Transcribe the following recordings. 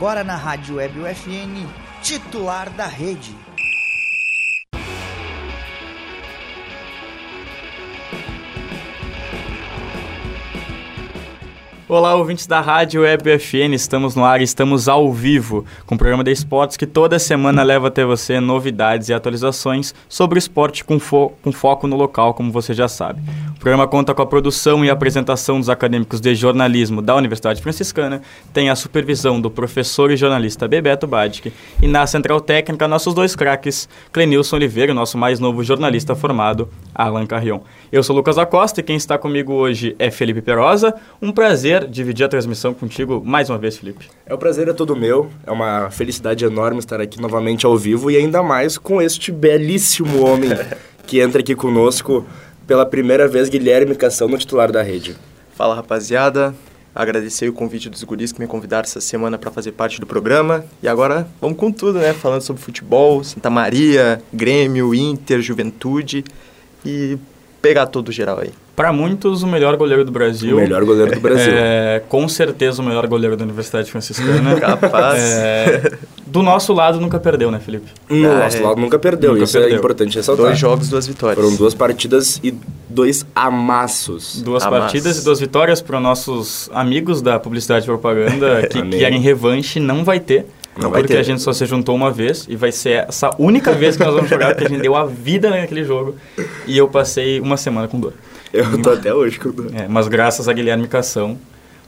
agora na Rádio Web UFN, titular da rede. Olá, ouvintes da Rádio Web FN, estamos no ar, estamos ao vivo com o programa de esportes que toda semana leva até você novidades e atualizações sobre o esporte com, fo com foco no local, como você já sabe. O programa conta com a produção e apresentação dos acadêmicos de jornalismo da Universidade Franciscana, tem a supervisão do professor e jornalista Bebeto Badic e na central técnica nossos dois craques, Clenilson Oliveira, nosso mais novo jornalista formado, Alan Carrion. Eu sou Lucas Acosta e quem está comigo hoje é Felipe Perosa. Um prazer dividir a transmissão contigo mais uma vez, Felipe. É um prazer é todo meu. É uma felicidade enorme estar aqui novamente ao vivo e ainda mais com este belíssimo homem que entra aqui conosco pela primeira vez, Guilherme Cação, no titular da rede. Fala, rapaziada. Agradecer o convite dos guris que me convidaram essa semana para fazer parte do programa. E agora vamos com tudo, né? Falando sobre futebol, Santa Maria, Grêmio, Inter, Juventude e pegar todo o geral aí. Para muitos, o melhor goleiro do Brasil. O melhor goleiro do Brasil. É, com certeza o melhor goleiro da Universidade Franciscana. Capaz. É, do nosso lado nunca perdeu, né, Felipe? No ah, nosso é. lado nunca perdeu, nunca isso é perdeu. é importante ressaltar. Dois jogos, duas vitórias. Foram duas partidas e dois amassos. Duas Amasso. partidas e duas vitórias para nossos amigos da publicidade e propaganda que querem revanche, não vai ter. Não porque a gente só se juntou uma vez e vai ser essa única vez que nós vamos jogar, porque a gente deu a vida naquele jogo e eu passei uma semana com dor. Eu tô até hoje com dor. É, mas graças a Guilherme Cação,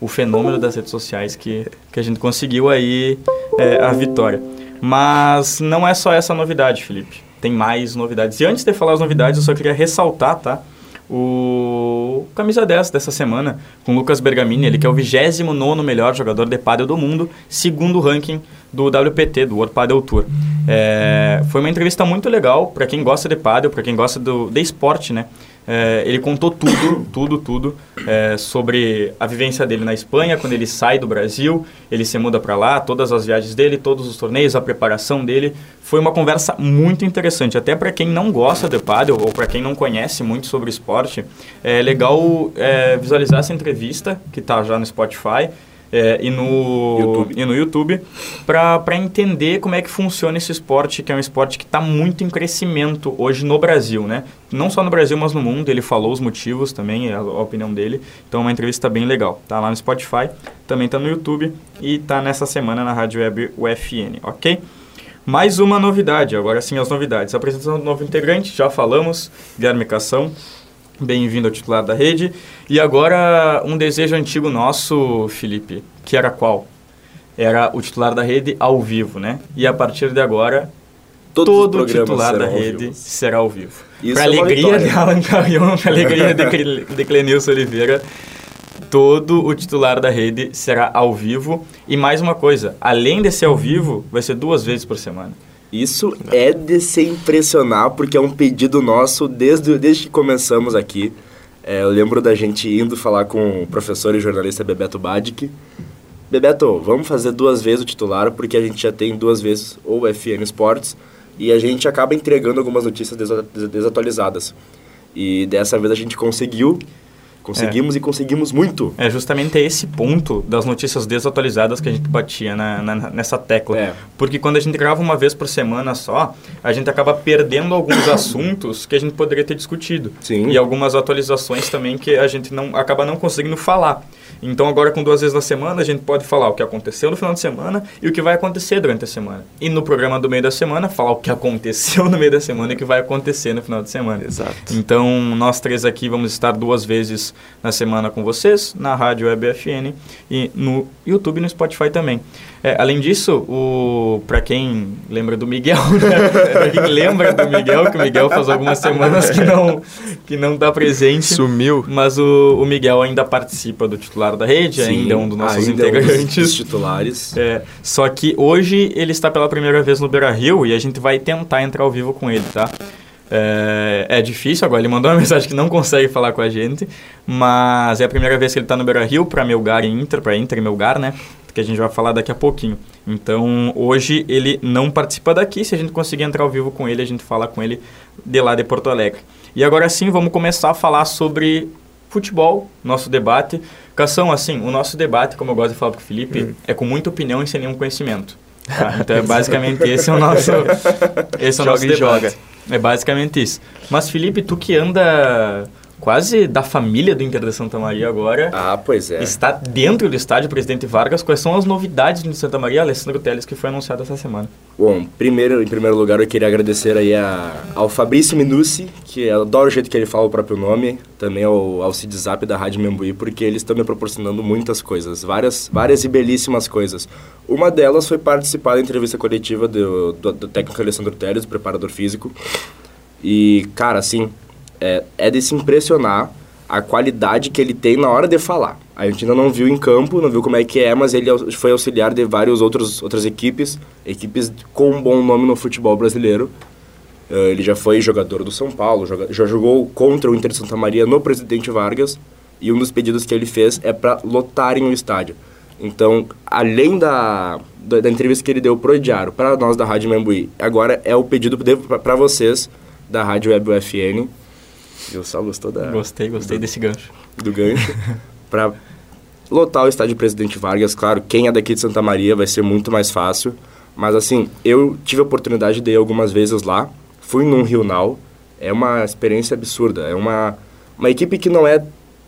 o fenômeno das redes sociais, que, que a gente conseguiu aí é, a vitória. Mas não é só essa novidade, Felipe. Tem mais novidades. E antes de falar as novidades, eu só queria ressaltar, tá? o camisa 10 dessa semana, com Lucas Bergamini, ele que é o 29 melhor jogador de pádel do mundo, segundo o ranking do WPT, do World Padel Tour. É, foi uma entrevista muito legal para quem gosta de pádel, para quem gosta do, de esporte, né? É, ele contou tudo, tudo, tudo é, sobre a vivência dele na Espanha, quando ele sai do Brasil, ele se muda para lá, todas as viagens dele, todos os torneios, a preparação dele. Foi uma conversa muito interessante, até para quem não gosta de paddle ou para quem não conhece muito sobre esporte. É legal é, visualizar essa entrevista que está já no Spotify é, e, no YouTube. e no YouTube para entender como é que funciona esse esporte, que é um esporte que está muito em crescimento hoje no Brasil, né? Não só no Brasil, mas no mundo. Ele falou os motivos também, a, a opinião dele. Então é uma entrevista bem legal. Tá lá no Spotify, também tá no YouTube e tá nessa semana na Rádio Web UFN, ok? Mais uma novidade, agora sim as novidades. Apresentação do novo integrante, já falamos, Guilherme Cação. Bem-vindo ao titular da rede. E agora, um desejo antigo nosso, Felipe, que era qual? Era o titular da rede ao vivo, né? E a partir de agora, Todos todo o titular da rede será ao vivo. Para é alegria de Alan Carrion, para alegria de, de Clenilson Oliveira, todo o titular da rede será ao vivo. E mais uma coisa, além de ser ao vivo, vai ser duas vezes por semana. Isso é de se impressionar, porque é um pedido nosso desde, desde que começamos aqui. É, eu lembro da gente indo falar com o professor e jornalista Bebeto Badic. Bebeto, vamos fazer duas vezes o titular, porque a gente já tem duas vezes o FN Sports e a gente acaba entregando algumas notícias desatualizadas. E dessa vez a gente conseguiu Conseguimos é. e conseguimos muito. É justamente esse ponto das notícias desatualizadas que a gente batia na, na, nessa tecla. É. Porque quando a gente grava uma vez por semana só, a gente acaba perdendo alguns assuntos que a gente poderia ter discutido. Sim. E algumas atualizações também que a gente não acaba não conseguindo falar. Então agora com duas vezes na semana a gente pode falar o que aconteceu no final de semana e o que vai acontecer durante a semana. E no programa do meio da semana falar o que aconteceu no meio da semana e o que vai acontecer no final de semana. Exato. Então nós três aqui vamos estar duas vezes na semana com vocês, na rádio Web FN e no YouTube e no Spotify também. É, além disso, o para quem lembra do Miguel, né? quem lembra do Miguel, que o Miguel faz algumas semanas que não que não está presente. Sumiu. Mas o, o Miguel ainda participa do titular da rede, Sim, ainda é um dos nossos integrantes. É um dos titulares. É, só que hoje ele está pela primeira vez no Beira Rio e a gente vai tentar entrar ao vivo com ele, tá? É, é, difícil agora, ele mandou uma mensagem que não consegue falar com a gente, mas é a primeira vez que ele está no Beira Rio para Melgar e Inter, para Inter e Melgar, né? Que a gente vai falar daqui a pouquinho. Então, hoje ele não participa daqui, se a gente conseguir entrar ao vivo com ele, a gente fala com ele de lá de Porto Alegre. E agora sim, vamos começar a falar sobre futebol, nosso debate, Cação, assim, o nosso debate, como eu gosto de falar com o Felipe, Hum. é com muita opinião e sem nenhum conhecimento. tá? Então, é basicamente esse é o nosso, esse é o Joga nosso debate. joga. É basicamente isso. Mas, Felipe, tu que anda quase da família do Inter de Santa Maria agora, Ah, pois é. está dentro do estádio Presidente Vargas, quais são as novidades do Santa Maria, Alessandro Teles, que foi anunciado essa semana? Bom, primeiro, em primeiro lugar, eu queria agradecer aí a, ao Fabrício Minucci, que eu adoro o jeito que ele fala o próprio nome, também ao, ao Cid Zap da Rádio Membuí, porque eles estão me proporcionando muitas coisas, várias, várias e belíssimas coisas. Uma delas foi participar da entrevista coletiva do, do, do técnico Alessandro Teles, do preparador físico. E, cara, assim, é, é de se impressionar a qualidade que ele tem na hora de falar. A gente ainda não viu em campo, não viu como é que é, mas ele foi auxiliar de várias outros, outras equipes, equipes com um bom nome no futebol brasileiro. Eh, ele já foi jogador do São Paulo, já jogou contra o Inter de Santa Maria no Presidente Vargas, e um dos pedidos que ele fez é para lotarem o estádio. Então, além da, da, da entrevista que ele deu pro Diário, para nós da Rádio Membuí, agora é o pedido para vocês da Rádio Web UFN. E o Sal gostou da, Gostei, gostei do, desse gancho. do gancho. para lotar o estádio Presidente Vargas. Claro, quem é daqui de Santa Maria vai ser muito mais fácil. Mas assim, eu tive a oportunidade de ir algumas vezes lá. Fui num Rio Now. É uma experiência absurda. É uma, uma equipe que não é...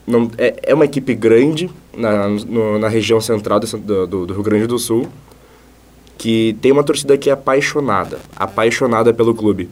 Não, é, é uma equipe grande na, no- na região central de do, do Rio Grande do Sul que tem uma torcida que é apaixonada, apaixonada pelo clube.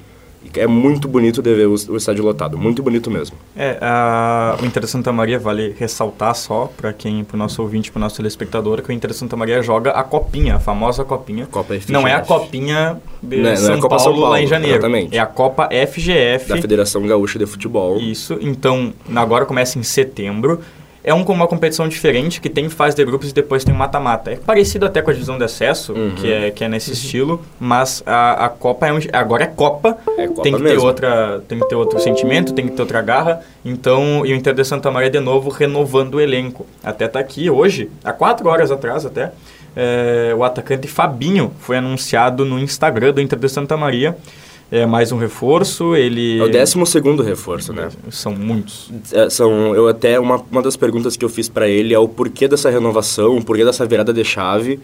É muito bonito de ver o, o estádio lotado, muito bonito mesmo. É, a, o Inter de Santa Maria, vale ressaltar só para quem, para o nosso ouvinte, para o nosso telespectador, que o Inter de Santa Maria joga a copinha, a famosa copinha. Copa FGF. Não é a copinha de Não é- não é São, a Copa Paulo, São Paulo, lá em janeiro. exatamente. É a Copa FGF. Da Federação Gaúcha de Futebol. Isso, então agora começa em setembro. É um, uma competição diferente que tem fase de grupos e depois tem mata-mata. É parecido até com a divisão de acesso, Uhum. que, é, que é nesse estilo, mas a, a Copa é um, agora é Copa, É Copa tem que ter outra, tem que ter outro sentimento, tem que ter outra garra. Então, e o Inter de Santa Maria de novo renovando o elenco. Até tá aqui hoje, há quatro horas atrás até, é, o atacante Fabinho foi anunciado no Instagram do Inter de Santa Maria. É mais um reforço, ele É o 12 segundo reforço, né? são muitos. É, são, eu até, uma, uma das perguntas que eu fiz para ele é o porquê dessa renovação, o porquê dessa virada de chave.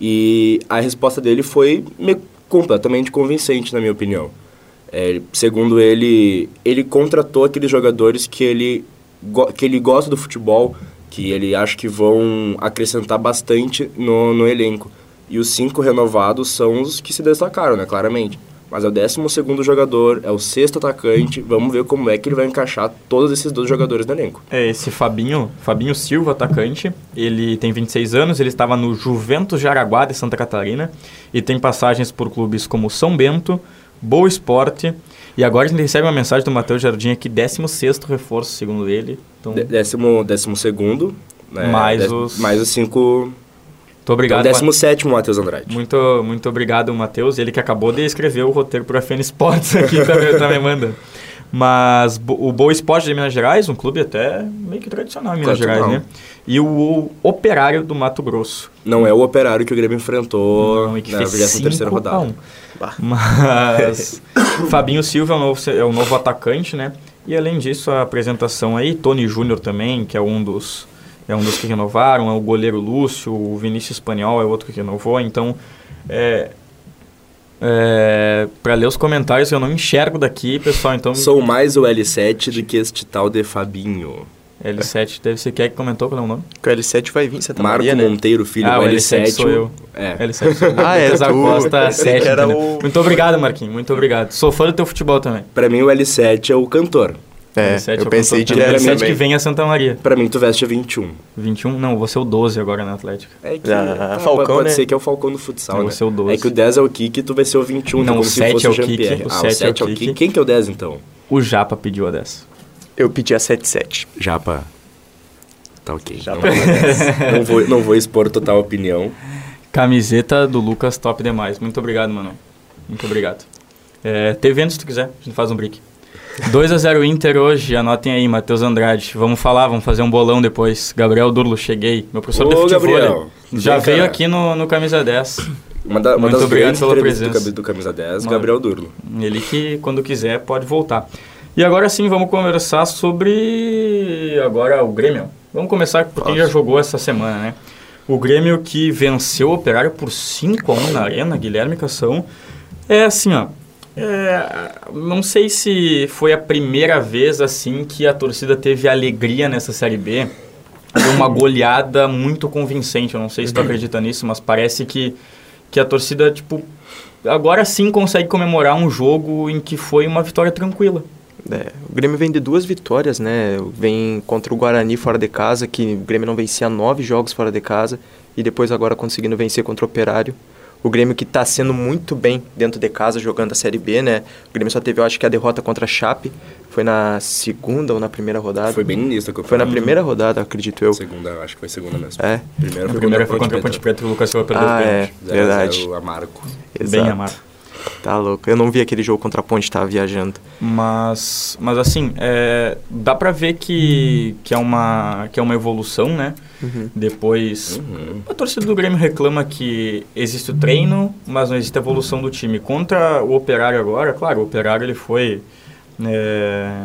E a resposta dele foi me- completamente convincente, na minha opinião. É, segundo ele, ele contratou aqueles jogadores que ele, que ele gosta do futebol, que ele acha que vão acrescentar bastante no, no elenco. E os cinco renovados são os que se destacaram, né, claramente. Mas é o 12 segundo jogador, é o sexto atacante. Vamos ver como é que ele vai encaixar todos esses dois jogadores no elenco. É esse Fabinho, Fabinho Silva, atacante. Ele tem 26 anos, ele estava no Juventus de Araguá de Santa Catarina e tem passagens por clubes como São Bento, Boa Esporte. E agora a gente recebe uma mensagem do Matheus Jardim aqui, 16º reforço, segundo ele. Então, De- Décimo, décimo segundo. Né? Mais Dez- os- Mais os cinco... muito obrigado. Então, décimo sétimo, Matheus Andrade. Muito, muito obrigado, Matheus. Ele que acabou de escrever o roteiro para a FN Sports aqui também, também manda. Mas o Boa Esporte de Minas Gerais, um clube até meio que tradicional em Minas Tradicional. Gerais, né? E o Operário do Mato Grosso. Não é o operário que o Grêmio enfrentou Não, e que na fez 23 5 rodada. a 1. Bah. Mas Fabinho Silva é o, novo, é o novo atacante, né? E além disso, a apresentação aí, Tony Júnior também, que é um dos é um dos que renovaram, é o goleiro Lúcio, o Vinícius Espanhol é outro que renovou, então é, é, para ler os comentários eu não enxergo daqui, pessoal, então Sou mais o L7 do que este tal de Fabinho. L7 deve ser quem é que comentou qual é o nome? Que o L7 vai vir em Santa Marco Maria, né? Monteiro Filho, Ah, o o L7. L7 sou eu. É. L7 sou eu. Ah, é César. Costa Pensei 7, que era entendeu? o- Muito obrigado, Marquinhos, muito obrigado. Sou fã do teu futebol também. Pra mim, o L7 é o cantor. É, L7 eu pensei também. L7 também. que vem a Santa Maria. Pra mim, tu veste a 21. 21, não, você é o 12 agora na Atlética. É que, Ah, ah, Falcão, pode né? ser que é o Falcão do futsal, Eu né? vou ser o 12. É que o 10 é o Kiki, tu vai ser o 21, Não, como o se 7 fosse é o Jean-Pierre. o Ah, o 7 7 é o Kiki. Kiki. Quem que é o 10, então? O Japa pediu a 10. Eu pedi a 77. Japa. Tá ok. Japa. Não, não vou, não vou expor total opinião. Camiseta do Lucas, top demais. Muito obrigado, mano. Muito obrigado. É, evento se tu quiser, a gente faz um brick. 2x0 Inter hoje, anotem aí, Matheus Andrade. Vamos falar, vamos fazer um bolão depois. Gabriel Durlo, cheguei. Meu professor de Ô, futebol. Gabriel. Já Vem, veio cara. aqui no, no Camisa 10. Uma, da, uma Muito das obrigado pela do, presença. Cami- do Camisa 10, Mano. Gabriel Durlo. Ele que, quando quiser, pode voltar. E agora sim, vamos conversar sobre agora o Grêmio. Vamos começar por quem já jogou essa semana, né? O Grêmio que venceu o Operário por 5 a 1 na Arena, Guilherme Cação. É assim, ó. É, não sei se foi a primeira vez assim que a torcida teve alegria nessa Série B. Foi uma goleada muito convincente. Eu não sei se tu acredita nisso, mas parece que, que a torcida, tipo, agora sim consegue comemorar um jogo em que foi uma vitória tranquila. É, o Grêmio vem de duas vitórias, né? Vem contra o Guarani fora de casa, que o Grêmio não vencia nove jogos fora de casa, e depois agora conseguindo vencer contra o Operário. O Grêmio que está sendo muito bem dentro de casa jogando a Série B, né? O Grêmio só teve, eu acho que a derrota contra a Chape foi na segunda ou na primeira rodada. Foi bem da Foi na primeira rodada, acredito eu. Segunda, eu acho que foi segunda mesmo. É, Primeira A foi primeira contra foi contra a Ponte Preta e o Lucas Silva perdeu Ah, é. Zero a verdade. zero, amargo. Bem exato. amado. Tá louco. Eu não vi aquele jogo contra a Ponte, tava viajando. Mas, mas assim, é, dá pra ver que, que, é uma, que é uma evolução, né? Uhum. Depois, Uhum. a torcida do Grêmio reclama que existe o treino, mas não existe a evolução do time. Contra o Operário agora, claro, o Operário ele foi... é,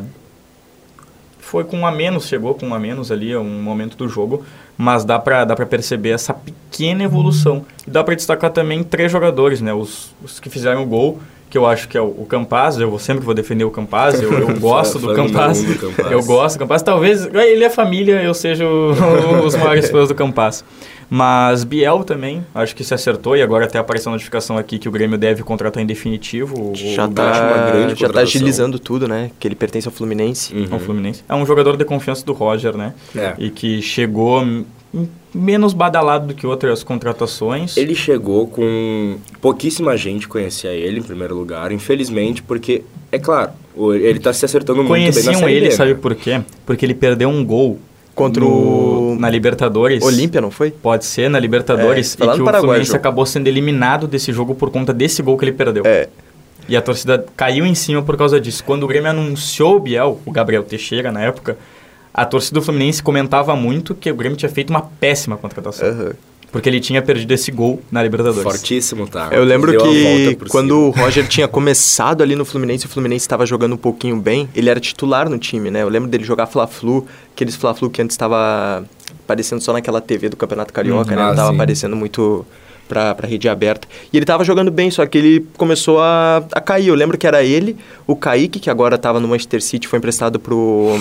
foi com um a menos, chegou com um a menos ali, um momento do jogo, mas dá pra, dá pra perceber essa pequena evolução. E dá pra destacar também três jogadores, né? Os, os que fizeram o gol, que eu acho que é o, o Campaz, eu vou, sempre vou defender o Campaz, eu, eu gosto do Campaz, do Campaz. eu gosto do Campaz, talvez ele é família, eu seja o- os maiores fãs do Campaz. Mas Biel também, acho que se acertou e agora até apareceu a notificação aqui que o Grêmio deve contratar em definitivo o, Já tá, grande já tá contratação. agilizando tudo, né? Que ele pertence ao Fluminense. Uhum. ao Fluminense. É um jogador de confiança do Roger, né? É. E que chegou m- menos badalado do que outras contratações. Ele chegou com pouquíssima gente conhecia ele em primeiro lugar, infelizmente, porque, é claro, ele tá se acertando muito bem na Conheciam ele, B, sabe né? por quê? Porque ele perdeu um gol Contra no- o- na Libertadores. Olímpia, não foi? Pode ser, na Libertadores. É, e que o Paraguai Fluminense jogo. acabou sendo eliminado desse jogo por conta desse gol que ele perdeu. É. E a torcida caiu em cima por causa disso. Quando o Grêmio anunciou o Biel, o Gabriel Teixeira na época, a torcida do Fluminense comentava muito que o Grêmio tinha feito uma péssima contratação. Aham. Porque ele tinha perdido esse gol na Libertadores. Fortíssimo, tá? Eu lembro Deu a que quando cima. o Roger tinha começado ali no Fluminense, o Fluminense estava jogando um pouquinho bem, ele era titular no time, né? Eu lembro dele jogar Fla-Flu, aqueles Fla-Flu que antes estava aparecendo só naquela TV do Campeonato Carioca, Uhum. né? Ah, Não tava sim. aparecendo muito pra, pra rede aberta. E ele tava jogando bem, só que ele começou a, a cair. Eu lembro que era ele, o Kaique, que agora tava no Manchester City, foi emprestado pro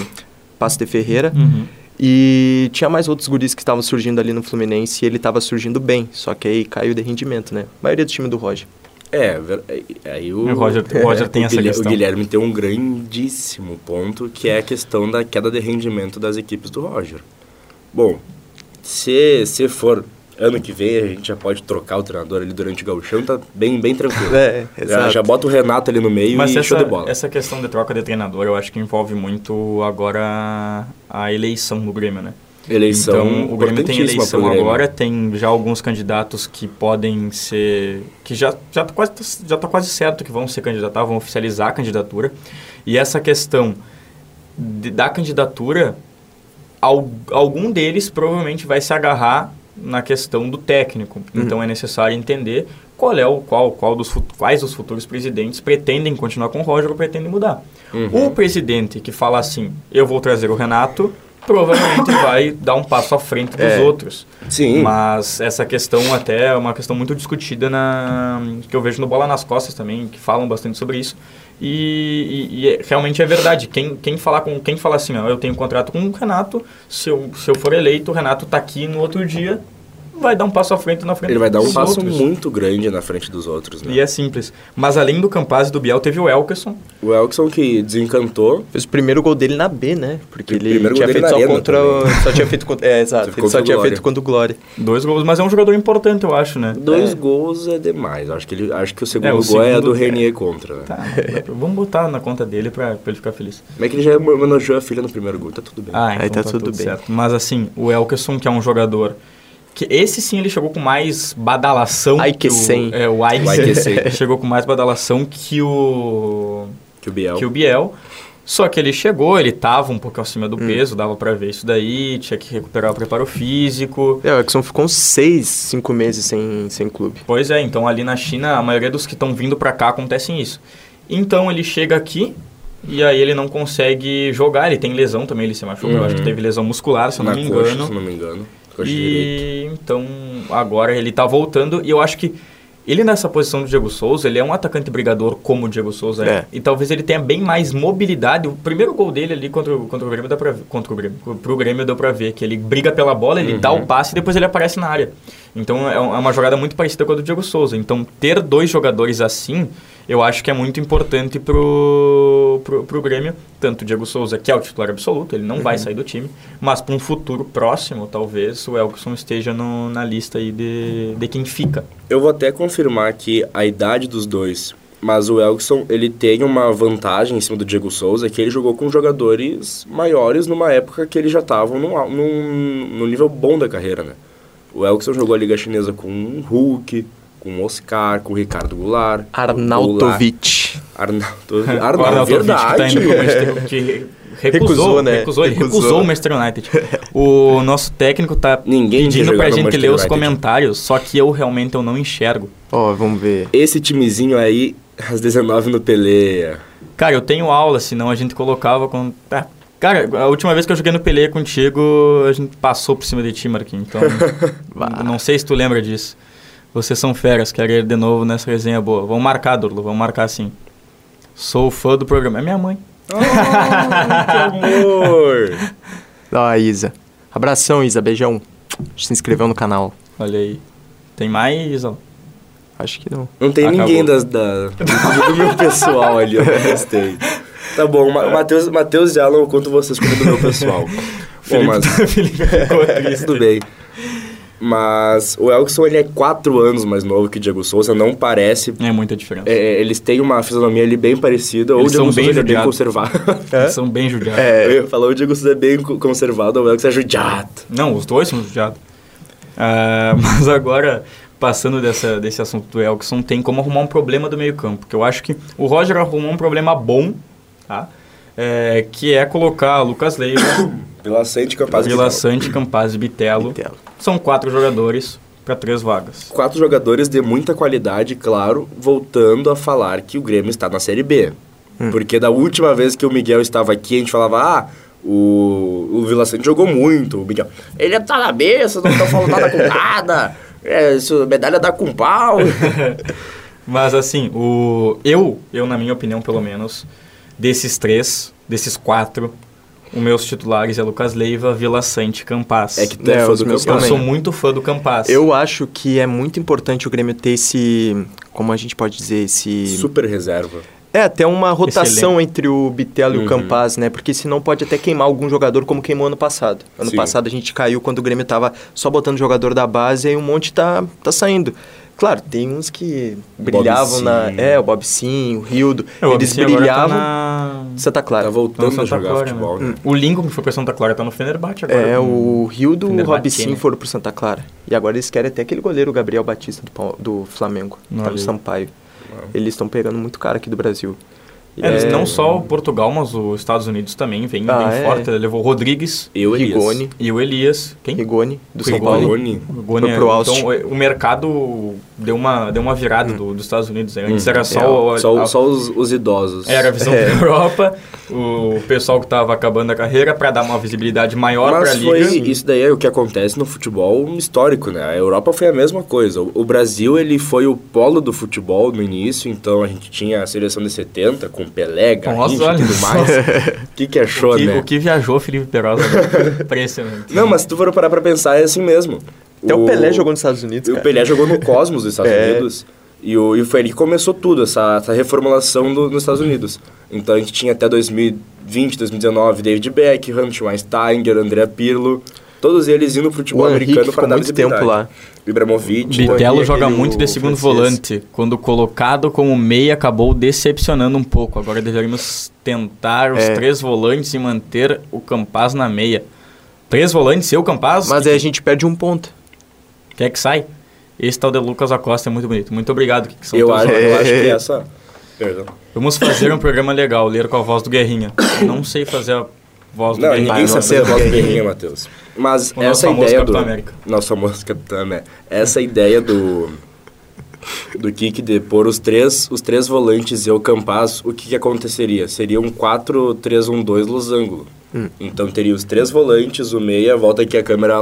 Passo de Ferreira. Uhum. E tinha mais outros guris que estavam surgindo ali no Fluminense e ele estava surgindo bem, só que aí caiu de rendimento, né? A maioria do time do Roger. É, ver- aí o, O Roger- o Roger tem o essa Guilherme, questão. O Guilherme tem um grandíssimo ponto, que é a questão da queda de rendimento das equipes do Roger. Bom, se, se for ano que vem, a gente já pode trocar o treinador ali durante o gauchão, tá bem, bem tranquilo. É, já, exato. já bota o Renato ali no meio Mas e essa, show de bola. essa questão de troca de treinador, eu acho que envolve muito agora a eleição do Grêmio, né? Eleição então, o Grêmio tem eleição Grêmio. agora, tem já alguns candidatos que podem ser... que já, já, tá quase, já tá quase certo que vão ser candidatar, vão oficializar a candidatura. E essa questão de- da candidatura, al- algum deles provavelmente vai se agarrar na questão do técnico. Então é necessário entender qual é o qual, qual dos quais dos futuros presidentes pretendem continuar com o Roger ou pretendem mudar. Uhum. O presidente que fala assim, eu vou trazer o Renato, provavelmente vai dar um passo à frente dos É. outros. Sim. Mas essa questão até é uma questão muito discutida na que eu vejo no Bola nas Costas também, que falam bastante sobre isso. E, e- e é- realmente é verdade. Quem, quem falar com quem fala assim, ó, eu tenho um contrato com o Renato, se eu, se eu for eleito, o Renato tá aqui no outro dia, vai dar um passo à frente na frente Ele vai dar um passo outros. muito grande na frente dos outros, né? E é simples. Mas além do Campaz e do Biel, teve o Elkerson. O Elkson que desencantou, Fez o primeiro gol dele na B, né? Porque ele primeiro tinha feito só contra. Só tinha feito contra... É, exato. Só Ele só tinha feito contra o Glória. Dois gols, mas é um jogador importante, eu acho, né? dois É. gols é demais. Acho que, ele, acho que o segundo É, o gol é segundo- do Renier contra, né? Tá, vamos botar na conta dele pra, pra ele ficar feliz. Como é que ele já homenageou a filha no primeiro gol? Tá tudo bem. Ah, então Aí tá tudo bem. certo. Mas assim, o Elkerson, que é um jogador. Que esse sim ele chegou com mais badalação. Ai, que que o, sem. É, o Aiksen sem. chegou com mais badalação que o. Que o Biel. Que o Biel. Só que ele chegou, ele tava um pouco acima Hum. do peso, dava pra ver isso daí, tinha que recuperar o preparo físico. É, o Exxon ficou uns seis, cinco meses sem, sem clube. Pois é, então ali na China, a maioria dos que estão vindo pra cá acontecem isso. Então ele chega aqui, E aí ele não consegue jogar, ele tem lesão também, ele se machucou. Eu acho que teve lesão muscular, se eu não Uhum. Na me coxa, engano. se não me engano. Coxa. E então agora ele tá voltando e eu acho que ele nessa posição do Diego Souza, ele é um atacante brigador como o Diego Souza é. É. E talvez ele tenha bem mais mobilidade. O primeiro gol dele ali contra, o- contra o Grêmio dá pra contra o Grêmio, pro Grêmio deu pra ver que ele briga pela bola, ele dá o passe e depois ele aparece na área. Então é é uma jogada muito parecida com a do Diego Souza. Então ter dois jogadores assim, eu acho que é muito importante pro, pro, pro Grêmio. Tanto o Diego Souza, que é o titular absoluto, ele não vai sair do time, mas para um futuro próximo, talvez o Elkson esteja no- na lista aí de, de quem fica. Eu vou até confirmar aqui a idade dos dois. Mas o Elkson, ele tem uma vantagem em cima do Diego Souza, que ele jogou com jogadores maiores numa época que eles já estavam num, num, num nível bom da carreira, né? O Elkson jogou a Liga Chinesa com o Hulk, com o Oscar, com o Ricardo Goulart. Arnautovic. Arnauto, O Arnauto, Arnautovic verdade. que tá indo pro Manchester que recusou, Recusou, né? recusou, ele Recusou. recusou o Manchester United. o nosso técnico tá Ninguém pedindo pra gente ler os comentários, só que eu realmente eu não enxergo. Ó, vamos ver. Esse timezinho aí, às 19 no Peleia. Cara, eu tenho aula, senão a gente colocava com. Ah, cara, a última vez que eu joguei no Pelé contigo, a gente passou por cima de ti, Marquinhos. Então, não sei se tu lembra disso. Vocês são feras, quero ir de novo nessa resenha boa. Vamos marcar, Durlo, vamos marcar sim. Sou fã do programa. É minha mãe. que amor! Ó, a Isa. Abração, Isa. Beijão. Se inscreveu no canal. Olha aí. Tem mais. ó. Acho que não. Não tem Acabou. ninguém das, da, do, do meu pessoal ali, eu não gostei. Tá bom, Ma- Matheus, Matheus e Alan, eu conto vocês como do meu pessoal. Bom, Felipe, mas, Felipe ficou triste. tudo bem. Mas o Elkson, ele é quatro anos mais novo que o Diego Souza, não parece... É muita diferença. é, eles têm uma fisionomia ali bem parecida, ou o Diego são bem Souza é bem conservado. Eles São bem judiados. Eu ia falar, o Diego Souza é bem co- conservado, o Elkson é judiado. Não, os dois são judiados. Ah, mas agora, passando dessa, desse assunto do Elkson, tem como arrumar um problema do meio campo. Que eu acho que o Roger arrumou um problema bom, tá? É, que é colocar Lucas Leiva, Vila Sante, capaz de... Vila Sante, Campaz e Bitelo. Bitelo. São quatro jogadores para três vagas. Quatro jogadores de muita qualidade, claro, voltando a falar que o Grêmio está na Série B. Porque da última vez que o Miguel estava aqui, a gente falava, ah, o, o Vila Sante jogou muito, o Miguel. Ele tá na B, vocês não estão falando nada com nada. É, isso, medalha dá com pau. Mas assim, o eu, eu na minha opinião pelo menos, desses três, desses quatro, os meus titulares é Lucas Leiva, Vila Sante e Campaz. É que tu é, É, fã do meus eu sou muito fã do Campaz. Eu acho que é muito importante o Grêmio ter esse. Como a gente pode dizer? Esse. Super reserva. É, até uma rotação entre o Bitelo e Uhum. o Campaz, né? Porque senão pode até queimar algum jogador como queimou ano passado. Ano Sim. passado a gente caiu quando o Grêmio tava só botando jogador da base e aí um monte tá, tá saindo. Claro, tem uns que brilhavam na. É, o Bob Sim, o Rildo. É, o eles agora brilhavam. Tá na... Santa Clara. Tá voltando Tá a Santa jogar Clara, futebol, né? né? O Lincoln, que foi pra Santa Clara, tá no Fenerbahçe agora. É, o Rildo e o Rob Sim né? foram pro Santa Clara. E agora eles querem até aquele goleiro, o Gabriel Batista do, do Flamengo. Olha Tá no. Sampaio. Eles estão pegando muito cara aqui do Brasil. E É, eles é- não só o Portugal, mas os Estados Unidos também vem Ah, bem é. forte. Ele levou o Rodrigues Eu, Elias. Rigoni. e o Elias. Quem? Rigoni, do São Rigoni. Paulo. Rigoni. O Goni Foi pro é- Austin. então, o mercado deu uma, deu uma virada do- dos Estados Unidos. né? Antes Hum, era só, o- Só, a- só os, os idosos. era a visão É. da Europa, o pessoal que estava acabando a carreira para dar uma visibilidade maior para a Mas liga. foi, isso daí é o que acontece no futebol histórico, né? A Europa foi a mesma coisa. O, o Brasil, ele foi o polo do futebol no início, então a gente tinha a seleção de 70 com Pelé, Garrincha e tudo mais. O que que achou, o, que, né? o que viajou Felipe Perosa impressionante. Não, mas se tu for parar pra pensar, é assim mesmo. Até o Pelé jogou nos Estados Unidos, O cara. Pelé jogou no Cosmos dos Estados É. Unidos. E, o, e foi ali que começou tudo, essa, essa reformulação do, nos Estados Unidos. Então a gente tinha até 2020, 2019, David Beckham, Schweinsteiger, André Pirlo. Todos eles indo pro futebol O americano Henrique para dar muito tempo lá. Ibrahimovic. Bitelo joga muito de segundo francês. volante. Quando colocado como meia, acabou decepcionando um pouco. Agora deveríamos tentar os É. três volantes e manter o Campaz na meia. Três volantes e o Campaz? Mas aí a gente perde um ponto. Quer que sai? Esse tal de Lucas Acosta é muito bonito. Muito obrigado, que são Eu, acho, eu acho que essa... Perdão. Vamos fazer um programa legal, ler com a voz do Guerrinha. Não sei fazer a voz do Não, Guerrinha. ninguém não fazer a voz do Guerrinha. Guerrinha, Matheus. Mas O essa ideia do... Capitão América. Nosso famoso Capitão América. Essa ideia do... do Kik de pôr os três, os três volantes e o Campaz, o que, que aconteceria? Seria um 4-3-1-2 losango. Hum. Então teria os três volantes, o meia, volta aqui a câmera,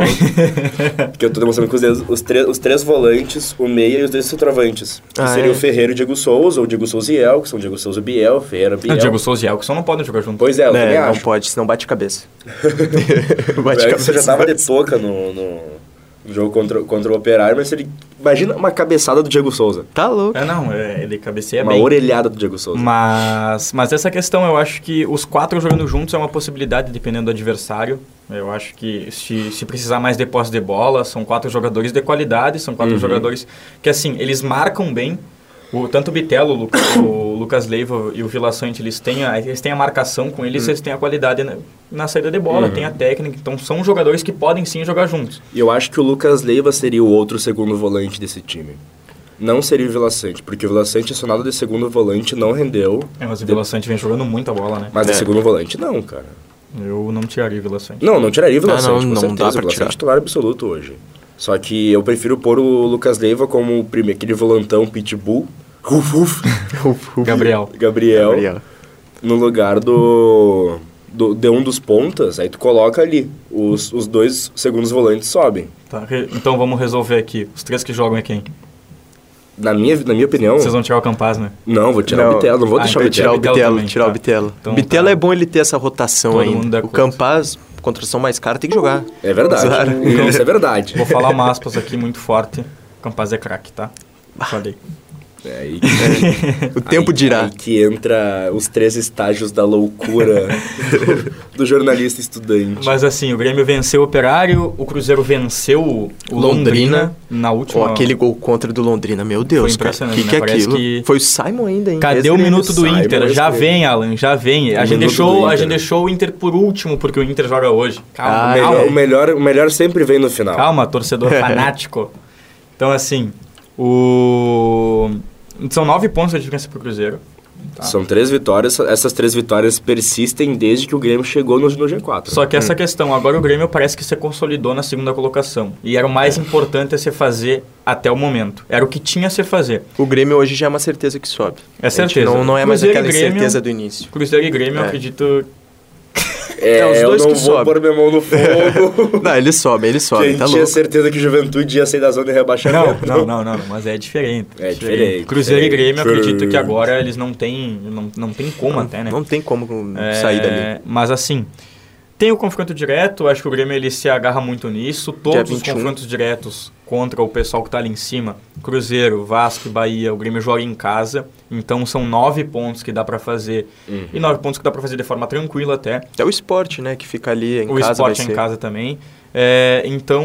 porque eu tô demonstrando com os dedos, os, três- os três volantes, o meia e os dois centroavantes. Que Ah, seria é? o Ferreira e o Diego Souza, ou o Diego Souza e El, que são o Diego Souza e Biel, Ferreira Biel. O Diego Souza e Elkson não podem jogar junto. Pois é, eu também É, não acho. pode, senão bate cabeça. O bate Erickson já tava de toca no, no jogo contra, contra o Operário, mas ele... Imagina uma cabeçada do Diego Souza. Tá louco. É, não, é, ele cabeceia uma bem. orelhada do Diego Souza. Mas, mas essa questão, eu acho que os quatro jogando juntos é uma possibilidade, dependendo do adversário. Eu acho que se, se precisar mais de posse de bola, são quatro jogadores de qualidade, são quatro Uhum. jogadores que, assim, eles marcam bem. O, tanto o Bitelo, o, Lu- o Lucas Leiva e o Vila Sante, eles têm a, eles têm a marcação com eles, eles têm a qualidade na, na saída de bola, Uhum. têm a técnica. Então, são jogadores que podem sim jogar juntos. E eu acho que o Lucas Leiva seria o outro segundo volante desse time. Não seria o Vila Sante, porque o Vila Sante, acionado de segundo volante, não rendeu. É, mas o De- Vila Sante vem jogando muita bola, né? Mas de É. segundo volante, não, cara. Eu não tiraria o Vila Sante. Não, não tiraria o Vila Ah, Sante, não, com não dá certeza. pra o Vila tirar. Sante é titular absoluto hoje. Só que eu prefiro pôr o Lucas Leiva como o prime- aquele volantão pitbull. Uf, uf. Gabriel. Gabriel. Gabriel. no lugar do, do de um dos pontas, aí tu coloca ali. Os, os dois segundos volantes sobem. Tá, então vamos resolver aqui. Os três que jogam é quem? Na minha, na minha opinião, Vocês vão tirar o Campaz, né? não, vou tirar Não. o Bitelo, não vou Ah, deixar então o Tirar Bitelo. o Bitelo tirar tá. o Bitelo. Então Bitelo tá. é bom ele ter essa rotação Todo ainda. O. Campaz, contratação mais cara, tem que jogar. É verdade. Azar. Isso é verdade. Vou falar uma aspas aqui muito forte. Campaz é craque, tá? Falei. É aí, O tempo aí- dirá. aí que entra os três estágios da loucura do, do jornalista estudante. Mas assim, o Grêmio venceu o Operário, o Cruzeiro venceu o Londrina, Londrina. na última... Ó, aquele gol contra do Londrina, meu Deus, Foi cara. O impressionante, que, que é né? Parece aquilo? que- Foi o Simon ainda, hein? Cadê o minuto do Simon, Inter? Já esse- vem, Alan, já vem. A gente, deixou, a gente deixou o Inter por último, porque o Inter joga hoje. Calma, Ah, calma. o, melhor, o melhor sempre vem no final. Calma, torcedor fanático. Então, assim, o... São nove pontos a diferença pro Cruzeiro. Tá. São três vitórias, essas três vitórias persistem desde que o Grêmio chegou no, no G4. Só que Hum. essa questão, agora o Grêmio parece que se consolidou na segunda colocação. E era o mais importante a se fazer até o momento. Era o que tinha a se fazer. O Grêmio hoje já é uma certeza que sobe. É A gente certeza. Não, não é mais Cruzeiro aquela Grêmio- certeza do início. Cruzeiro e Grêmio, eu É. acredito... É, É, os dois eu não que vou sobem. pôr minha mão no fogo. Não, eles sobem, eles sobem, gente tá tinha louco. certeza que Juventude ia sair da zona de Não, rebaixamento. não, não, não, mas é diferente. É diferente, Cruzeiro e diferente. Grêmio, acredito que agora eles não têm, não, não tem como até, né? Não tem como É, sair dali. Mas assim, tem o confronto direto, acho que o Grêmio ele se agarra muito nisso. Todos os 21. confrontos diretos contra o pessoal que tá ali em cima, Cruzeiro, Vasco e Bahia, o Grêmio joga em casa. Então são nove pontos que dá pra fazer. Uhum. E nove pontos que dá pra fazer de forma tranquila até. É o esporte, né, que fica ali em o casa esporte vai é ser. em casa também. É, então,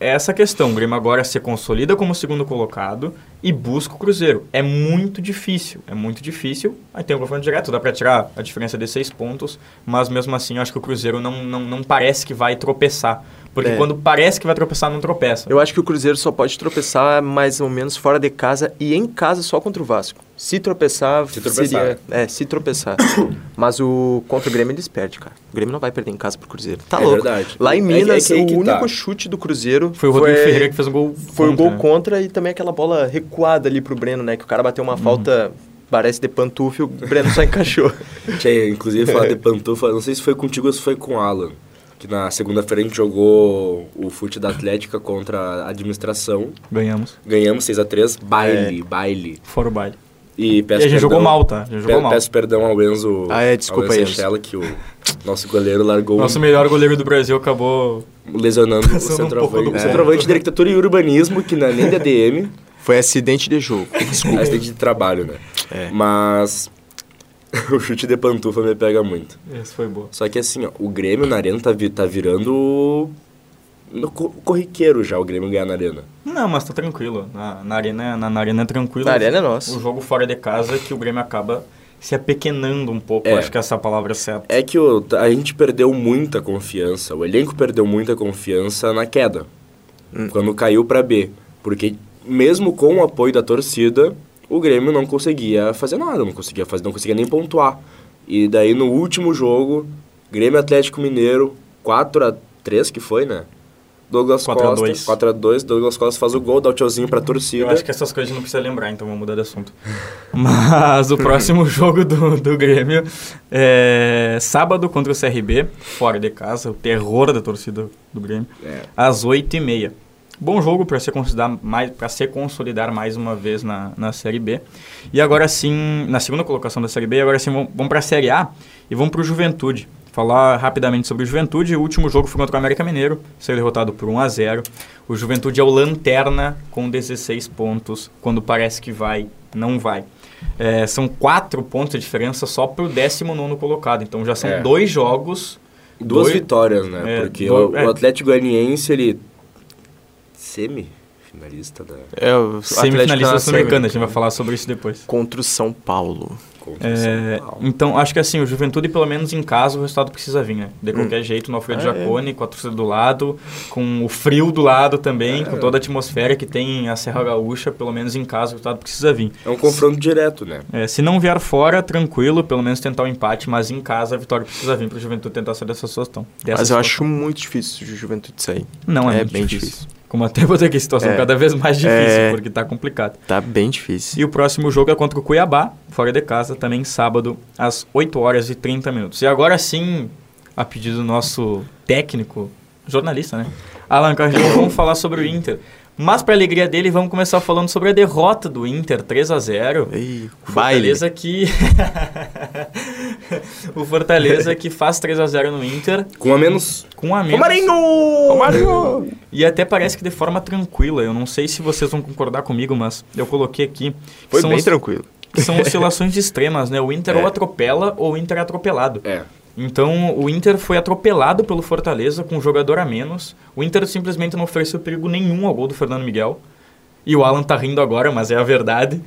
é essa questão. O Grêmio agora se consolida como segundo colocado e busca o Cruzeiro. É muito difícil, é muito difícil. Aí tem o confronto direto, dá pra tirar a diferença de seis pontos, mas mesmo assim eu acho que o Cruzeiro não, não, não parece que vai tropeçar. Porque É. quando parece que vai tropeçar, não tropeça. Eu acho que o Cruzeiro só pode tropeçar mais ou menos fora de casa e em casa só contra o Vasco. Se tropeçar, Se tropeçar. seria... É, se tropeçar. Mas o contra o Grêmio eles perdem, cara. O Grêmio não vai perder em casa pro Cruzeiro. Tá É louco. verdade. Lá em É que- Minas, é que o único tá. chute do Cruzeiro Foi o Rodrigo Ferreira que fez um gol Foi o contra, gol né? contra e também aquela bola recuada ali pro Breno, né? Que o cara bateu uma falta, parece de pantufa e o Breno só encaixou. Tinha, inclusive, falar de pantufa, não sei se foi contigo ou se foi com o Alan. Que na segunda-feira a gente jogou o fute da Atlética contra a administração. Ganhamos. Ganhamos 6x3, baile, baile. Fora o baile. E E peço a gente jogou perdão- mal, tá? A gente jogou Pe- mal. Peço perdão ao Enzo. Ah, é, desculpa ao aí, Enzo que o nosso goleiro largou Nosso um- melhor goleiro do Brasil acabou lesionando o Passando um pouco centroavante. do centroavante de arquitetura e urbanismo, que não é nem da DM, Foi acidente de jogo. Desculpa. é acidente de trabalho, né? É. Mas o chute de pantufa me pega muito. Esse foi boa. Só que assim, ó, o Grêmio na arena tá, vi- tá virando no co- corriqueiro já o Grêmio ganhar na arena. Não, mas tá tranquilo. Na, na, arena, na, na arena é tranquilo. Na arena é nossa. O jogo fora de casa é que o Grêmio acaba se apequenando um pouco. É. Acho que essa palavra é certa. É que o- a gente perdeu muita confiança, o elenco perdeu muita confiança na queda. Hum. Quando caiu pra B. Porque mesmo com o apoio da torcida, o Grêmio não conseguia fazer nada, não conseguia fazer, não conseguia nem pontuar. E daí no último jogo, Grêmio Atlético Mineiro, 4 a 3 que foi, né? Douglas 4 a Costa, 2. 4x2, Douglas Costa faz o gol, dá o tchauzinho pra torcida. Eu acho que essas coisas a gente não precisa lembrar, então vamos mudar de assunto. Mas o próximo jogo do, do Grêmio é sábado contra o CRB, fora de casa, o terror da torcida do Grêmio, É. às 8h30. Bom jogo para se consolidar mais, para se consolidar mais uma vez na, na Série B. E agora sim, na segunda colocação da Série B, agora sim vamos, vamos para a Série A e vamos para o Juventude. Falar rapidamente sobre o Juventude. O último jogo foi contra o América Mineiro, saiu derrotado por 1 a 0. O Juventude é o lanterna com 16 pontos. Quando parece que vai, não vai. É, são quatro pontos de diferença só para o 19 colocado. Então já são É. dois jogos. Duas dois- vitórias, né? É, Porque do- o, é. o Atlético Goianiense, ele... Semi-finalista da... É, o Semifinalista Atlético sul-americana. A gente vai falar sobre isso depois. Contra o São Paulo. contra o É, São Paulo. então, acho que assim, o Juventude, pelo menos em casa, o resultado precisa vir, né? De qualquer jeito, no Alfredo Ah, é. Jacone, com a torcida do lado, com o frio do lado também, com toda a atmosfera que tem a Serra Gaúcha, pelo menos em casa, o resultado precisa vir. É um confronto direto, né? É, se não vier fora, tranquilo, pelo menos tentar o empate, mas em casa a vitória precisa vir para o Juventude tentar sair dessa situação. dessa Mas eu situação. acho muito difícil o Juventude sair. Não, é, é muito bem difícil. difícil. Como até vou ter aqui, situação É. cada vez mais difícil, É. porque tá complicado. Tá bem difícil. E o próximo jogo é contra o Cuiabá, fora de casa, também sábado, às 8 horas e 30 minutos. E agora sim, a pedido do nosso técnico, jornalista, né? Alan Carlinhos, vamos falar sobre o Inter. Mas, para alegria dele, vamos começar falando sobre a derrota do Inter, 3 a 0 Ei, o baile. Fortaleza que... o Fortaleza que faz 3 a 0 no Inter, Com a menos... com a menos. Romarinho! Romarinho! E até parece que de forma tranquila. Eu não sei se vocês vão concordar comigo, mas eu coloquei aqui. Foi bem os- tranquilo. são oscilações extremas, né? O Inter É. ou atropela ou o Inter é atropelado. É. Então, o Inter foi atropelado pelo Fortaleza com um jogador a menos. O Inter simplesmente não ofereceu perigo nenhum ao gol do Fernando Miguel. E o Alan tá rindo agora, mas é a verdade.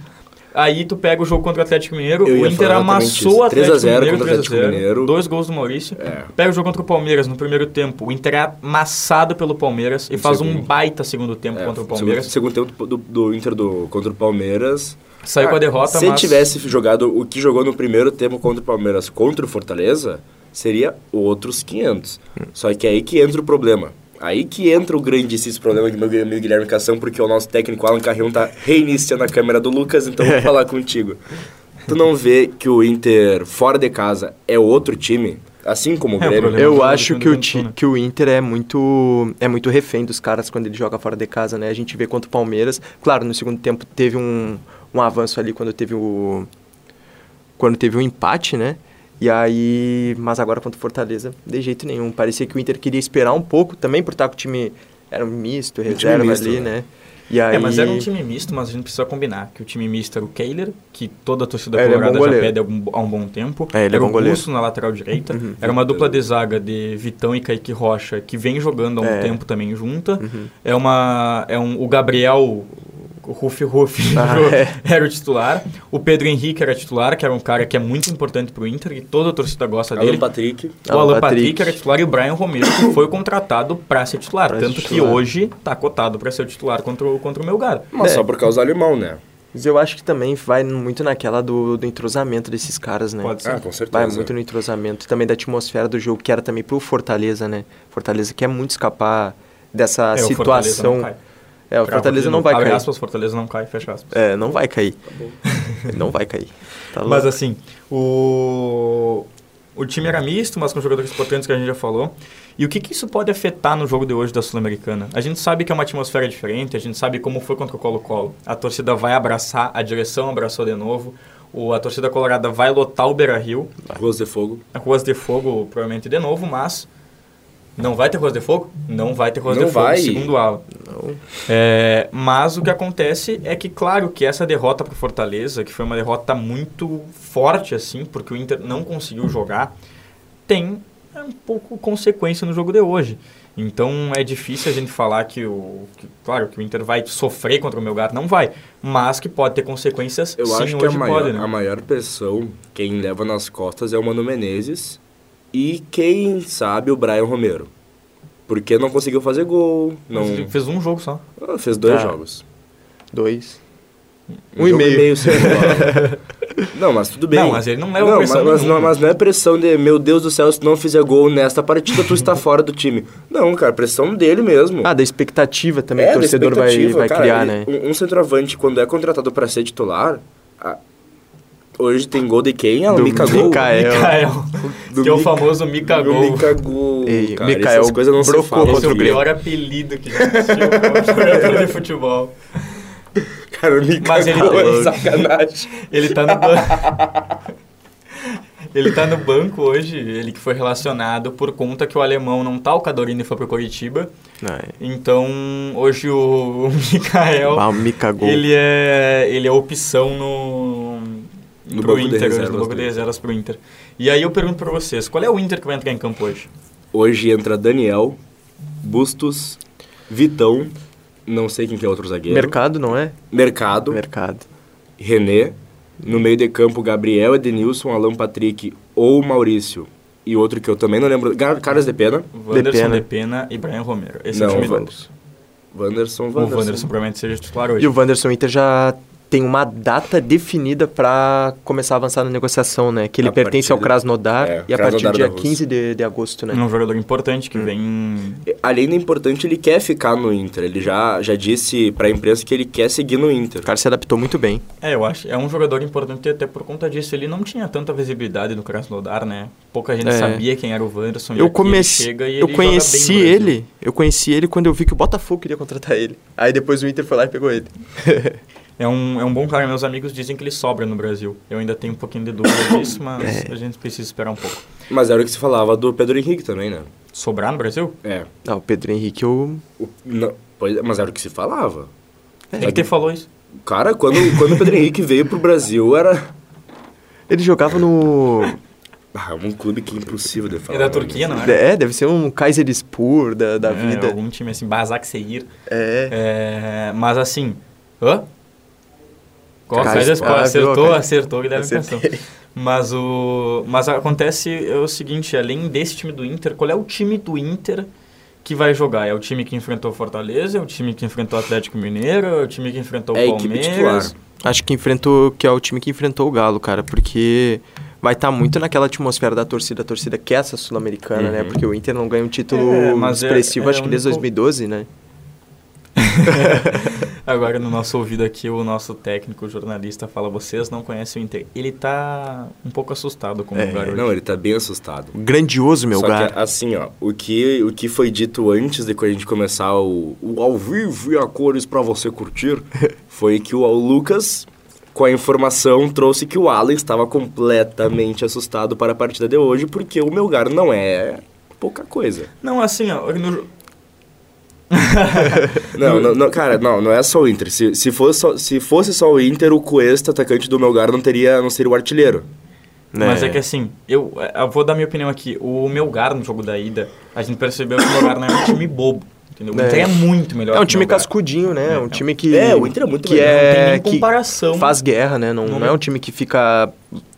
Aí tu pega o jogo contra o Atlético Mineiro, Eu o Inter amassou o Atlético 3 a 0 Mineiro, contra o 3 a 0, Atlético Mineiro. dois gols do Maurício. É. Pega o jogo contra o Palmeiras no primeiro tempo, o Inter é amassado pelo Palmeiras e No faz um segundo. baita segundo tempo É, contra o segundo- Palmeiras. Segundo, tempo do, do Inter do, contra o Palmeiras. Saiu com a Ah, derrota, Se mas... tivesse jogado o que jogou no primeiro tempo contra o Palmeiras contra o Fortaleza, seria outros 500. Só que é aí que entra o problema. Aí que entra o grandíssimo problema do meu amigo Guilherme Cação, porque o nosso técnico Alan Carrion tá reiniciando a câmera do Lucas, então vou falar contigo. Tu não vê que o Inter, fora de casa, é outro time? Assim como o É, o Grêmio? problema- Eu acho que o, ti- né? que o Inter é muito é muito refém dos caras quando ele joga fora de casa, né? A gente vê contra o Palmeiras. Claro, no segundo tempo teve um, um avanço ali quando teve o quando teve o empate, né? E aí, mas agora contra o Fortaleza, de jeito nenhum. Parecia que o Inter queria esperar um pouco, também por estar com o time era um misto, reserva misto, ali, né? né? E aí É, mas era um time misto, mas a gente precisa combinar que o time misto era o Kehler, que toda a torcida É, é colorada bom já goleiro. pede há um, há um bom tempo. É, ele é era bom o goleiro. Busto na lateral direita. Uhum. Era uma dupla de zaga de Vitão e Kaique Rocha, que vem jogando há um É. tempo também junta. Uhum. É uma é um, o Gabriel o Rufi Rufi Ah, é. era o titular. O Pedro Henrique era titular, que era um cara que é muito importante pro Inter e toda a torcida gosta Alan dele. Patrick. O Alan Alan Patrick. Patrick era titular e o Brian Romero que foi contratado para ser titular. Pra ser tanto que titular. hoje tá cotado para ser o titular contra o, contra o Melgar. Mas É. só por causa do alemão, né? Mas eu acho que também vai muito naquela do, do entrosamento desses caras, né? Pode ser. Ah, com certeza. Vai muito no entrosamento. Também da atmosfera do jogo, que era também pro Fortaleza, né? Fortaleza quer muito escapar dessa É, situação. É, o Cravo Fortaleza não vai Abre cair. aspas, Fortaleza não cai, fecha aspas. É, não vai cair. Ele não vai cair. Tá Mas assim, o, o time era misto, mas com jogadores importantes que a gente já falou. E o que, que isso pode afetar no jogo de hoje da Sul-Americana? A gente sabe que é uma atmosfera diferente, a gente sabe como foi contra o Colo-Colo. A torcida vai abraçar, a direção abraçou de novo, o, a torcida colorada vai lotar o Beira-Rio, Ruas de Fogo. Ruas de Fogo provavelmente de novo, mas não vai ter Ruas de Fogo? Não vai ter Ruas Não de Fogo, vai. segundo o Alan. Não. É, mas o que acontece é que, claro, que essa derrota para Fortaleza, que foi uma derrota muito forte, assim, porque o Inter não conseguiu jogar, tem um pouco consequência no jogo de hoje. Então é difícil a gente falar que o. que, claro, que o Inter vai sofrer contra o Melgar, não vai. Mas que pode ter consequências, Eu sim, acho que a maior, pode, né? a maior pressão, quem leva nas costas é o Mano Menezes e quem sabe o Brian Romero. Porque não conseguiu fazer gol, não ele fez um jogo só. Ah, fez dois Ah. jogos. Dois. Um, Um e meio. sem bola. Não, mas tudo bem. Não, mas ele não leva não, pressão mas, não, mas não é pressão de, meu Deus do céu, se tu não fizer gol nesta partida, tu está fora do time. Não, cara, pressão dele mesmo. Ah, da expectativa também É, que o torcedor vai, vai cara, criar, ele- né? Um, um centroavante, quando é contratado para ser titular, a- hoje tem gol de quem? Ah, o Do. Mikael. Mikael, Do que é o famoso Mika Do Gol. Mika Gol. Ei, cara, Mikael essas coisas não se falam. Esse é o pior apelido que já existiu de futebol. Cara, o Mas ele Gol é sacanagem. Ele tá no banco. ele tá no banco hoje, ele que foi relacionado por conta que o alemão não tá, o Cadorini foi pro Curitiba. Não, é- Então, hoje o, o Mikael, Ah, o Mika Gol. ele é, ele é opção no, No pro banco de Inter, reservas no banco de reservas pro Inter. E aí eu pergunto pra vocês, qual é o Inter que vai entrar em campo hoje? Hoje entra Daniel, Bustos, Vitão, não sei quem que é outro zagueiro. Mercado, não é? Mercado, Mercado. René. No meio de campo, Gabriel, Edenilson, Alan Patrick ou Maurício. E outro que eu também não lembro. Caras de pena. Wanderson, Depena. Depena e Brian Romero. Esse é não, o time do- Wanderson. Wanderson, O Wanderson. Wanderson provavelmente seja titular E hoje. o Wanderson Inter já tem uma data definida pra começar a avançar na negociação, né? Que ele A pertence partir ao Krasnodar é, e a partir do dia da Rússia. 15 de, de agosto, né? É um jogador importante Hum. que vem Além do importante, ele quer ficar no Inter. Ele já, já disse pra imprensa que ele quer seguir no Inter. O cara se adaptou muito bem. É, eu acho. É um jogador importante até por conta disso. Ele não tinha tanta visibilidade no Krasnodar, né? Pouca gente É. sabia quem era o Wanderson. e Eu comecei, ele chega e eu ele conheci ele, eu conheci ele quando eu vi que o Botafogo queria contratar ele. Aí depois o Inter foi lá e pegou ele. É um, é um bom cara. Meus amigos dizem que ele sobra no Brasil. Eu ainda tenho um pouquinho de dúvida disso, mas É. a gente precisa esperar um pouco. Mas era o que se falava do Pedro Henrique também, né? Sobrar no Brasil? É. Não, o Pedro Henrique, eu... O- não, pois é, mas era o que se falava. Quem que te falou isso? Cara, quando, quando o Pedro Henrique veio pro Brasil, era... ele jogava no... Ah, um clube que é impossível de falar. É da? Turquia, não é? É, deve ser um Kayserispor da, da É, vida. Algum time assim, Basak Seir. É. É, mas assim. Hã? Cara, faz as ah, viu, Acertou, acertou que deve Acertei. pensar. Mas o. Mas acontece o seguinte, além desse time do Inter, qual é o time do Inter que vai jogar? É o time que enfrentou o Fortaleza? É o time que enfrentou o Atlético Mineiro? É o time que enfrentou o É Palmeiras? Acho que enfrentou, que é o time que enfrentou o Galo, cara, porque vai estar muito naquela atmosfera da torcida. A torcida quer essa sul-americana, né? Uhum. Porque o Inter não ganha um título É, é- expressivo, é acho que desde pouco- 2012, né? Agora no nosso ouvido aqui, o nosso técnico, o jornalista, fala: vocês não conhecem o Inter. Ele tá um pouco assustado com o É, lugar hoje. Não, ele tá bem assustado. Grandioso, meu Só que, assim, ó, o que, o que foi dito antes de a gente começar o, o ao vivo e a cores pra você curtir, foi que o, o Lucas, com a informação, trouxe que o Alan estava completamente assustado para a partida de hoje, porque o Melgar não é pouca coisa. Não, assim, ó, no- Não, não, não, cara, não, não é só o Inter. Se, se, fosse só, se fosse só o Inter, o Cuesta, atacante do Melgar, não, teria, não seria o artilheiro. Mas é que assim, eu, eu vou dar minha opinião aqui. O Melgar no jogo da ida, a gente percebeu que o Melgar não é um time bobo. Entendeu? O É. Inter é muito melhor É um time cascudinho, né? É um É, time que. É, o Inter é muito que melhor, Não tem é nem que comparação. faz guerra, né? Não, Não- não é um time que fica.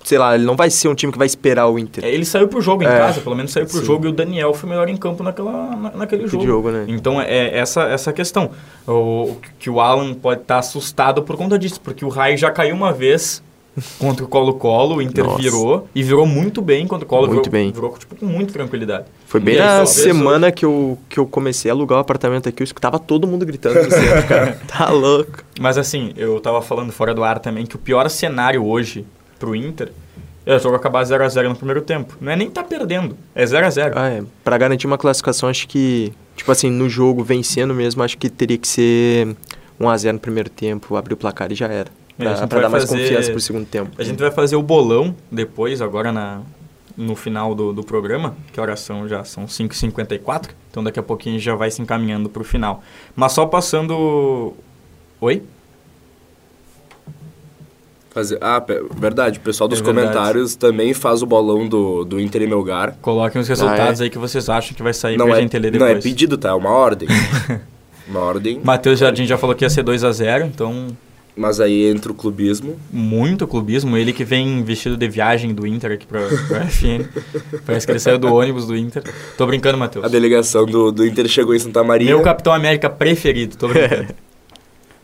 Sei lá, ele não vai ser um time que vai esperar o Inter. É, Ele saiu pro jogo em É. casa, pelo menos saiu pro Sim. jogo e o Daniel foi melhor em campo naquela, na- naquele Que jogo. jogo, né? Então é essa essa questão. O, que o Alan pode estar assustado por conta disso, porque o Rai já caiu uma vez contra o Colo-Colo, o Inter Nossa. virou e virou muito bem contra o Colo, Muito virou, bem. virou tipo, com muita tranquilidade. Foi bem aí, na semana que eu, que eu comecei a alugar o apartamento aqui, eu escutava todo mundo gritando no centro, cara. Tá louco. Mas assim, eu tava falando fora do ar também que o pior cenário hoje pro Inter é o jogo acabar 0x0 no primeiro tempo. Não é nem tá perdendo, é 0x0. Ah, é. Pra garantir uma classificação, acho que, tipo assim, no jogo, vencendo mesmo, acho que teria que ser 1x0 no primeiro tempo, abrir o placar e já era. É, a Pra, gente pra vai dar mais fazer- confiança pro segundo tempo. A gente vai fazer o bolão depois, agora na, no final do, do programa, que horas são já? São 5h54, então daqui a pouquinho a gente já vai se encaminhando pro final. Mas só passando... Oi? Fazer, ah, verdade, o pessoal dos É verdade. comentários também faz o bolão do, do Inter e Melgar. Coloquem os resultados aí que vocês acham que vai sair Não pra é, gente ler não depois. é pedido, tá? É uma ordem. uma ordem. Matheus Jardim já falou que ia ser 2x0, então Mas aí entra o clubismo. muito clubismo. Ele que vem vestido de viagem do Inter aqui pra, pra FN. Parece que ele saiu do ônibus do Inter. Tô brincando, Matheus. A delegação do, do Inter chegou em Santa Maria. Meu Capitão América preferido, tô brincando.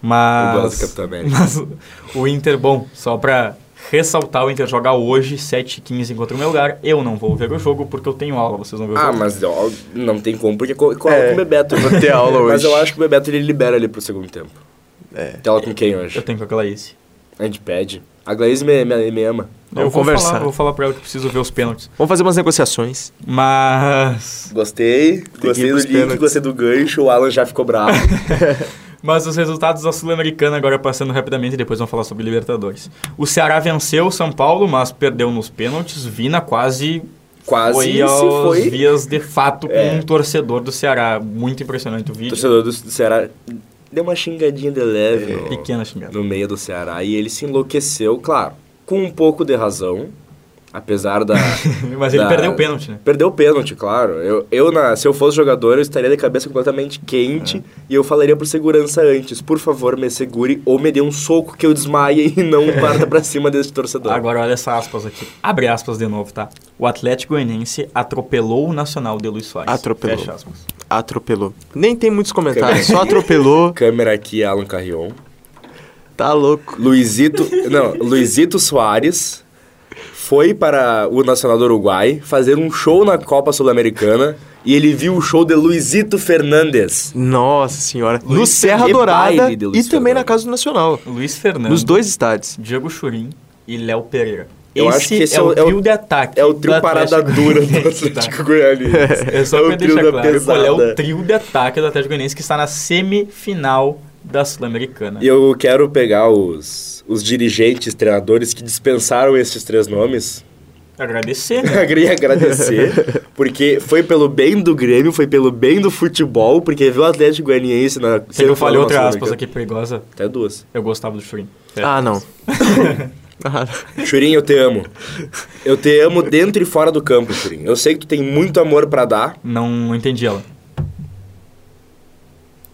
Eu gosto Mas, do Capitão América. mas o Inter, bom, só pra ressaltar, o Inter joga hoje, 7h15 contra o meu lugar. Eu não vou ver o jogo porque eu tenho aula, vocês vão ver o Ah, mas ó, não tem como, porque co- cola É, com o Bebeto. vou ter aula Mas hoje. eu acho que o Bebeto ele libera ali pro segundo tempo. É. Tela com quem hoje? Eu tenho com a Glaze. A gente pede. A Glaze me, me, me ama. Eu vou conversar. Falar, vou falar pra ela que preciso ver os pênaltis. Vamos fazer umas negociações. Mas... Gostei, gostei do link, pênaltis. gostei do gancho, o Alan já ficou bravo. Mas os resultados da Sul-Americana, agora passando rapidamente, e depois vamos falar sobre Libertadores. O Ceará venceu o São Paulo, mas perdeu nos pênaltis. Vina quase Quase foi se aos foi. vias de fato com É. um torcedor do Ceará. Muito impressionante o vídeo. torcedor do, do Ceará deu uma xingadinha de leve no, Pequena xingada. no meio do Ceará e ele se enlouqueceu, claro, com um pouco de razão, apesar da... Mas ele da- perdeu o pênalti, né? Perdeu o pênalti, claro. Eu, eu na, se eu fosse jogador, eu estaria de cabeça completamente quente e eu falaria pro segurança antes, por favor, me segure ou me dê um soco que eu desmaie e não parta pra cima desse torcedor. Agora olha essa aspas aqui. Abre aspas de novo, tá? O Atlético Goianiense atropelou o Nacional de Luiz Soares. Atropelou. Fecha aspas. Atropelou. Nem tem muitos comentários, só atropelou. Câmera aqui, Alan Carrion. Tá louco. Luizito, não, Luizito Soares foi para o Nacional do Uruguai fazer um show na Copa Sul-Americana e ele viu o show de Luizito Fernandes. Nossa senhora. no Luiz Serra e Dourada e também na. Casa do Nacional. Luiz Fernando. Nos dois estádios. Diego Churin e Léo Pereira. Eu esse acho que esse é, é o o- é o- trio de ataque. É o trio parada dura do Goianiense, Atlético tá? Goianiense. É só É o pra trio deixar da claro qual é o trio de ataque do Atlético Goianiense que está na semifinal da Sul-Americana. E eu quero pegar os, os dirigentes, treinadores que dispensaram esses três nomes Agradecer. e agradecer, porque foi pelo bem do Grêmio, foi pelo bem do futebol, porque viu o Atlético Goianiense na que eu falei outra aspas aqui perigosa. Até duas. Eu gostava do Churin. Ah, não. Ah, Churin, eu te amo. Eu te amo dentro e fora do campo, Churin. Eu sei que tu tem muito amor pra dar. Não, entendi ela.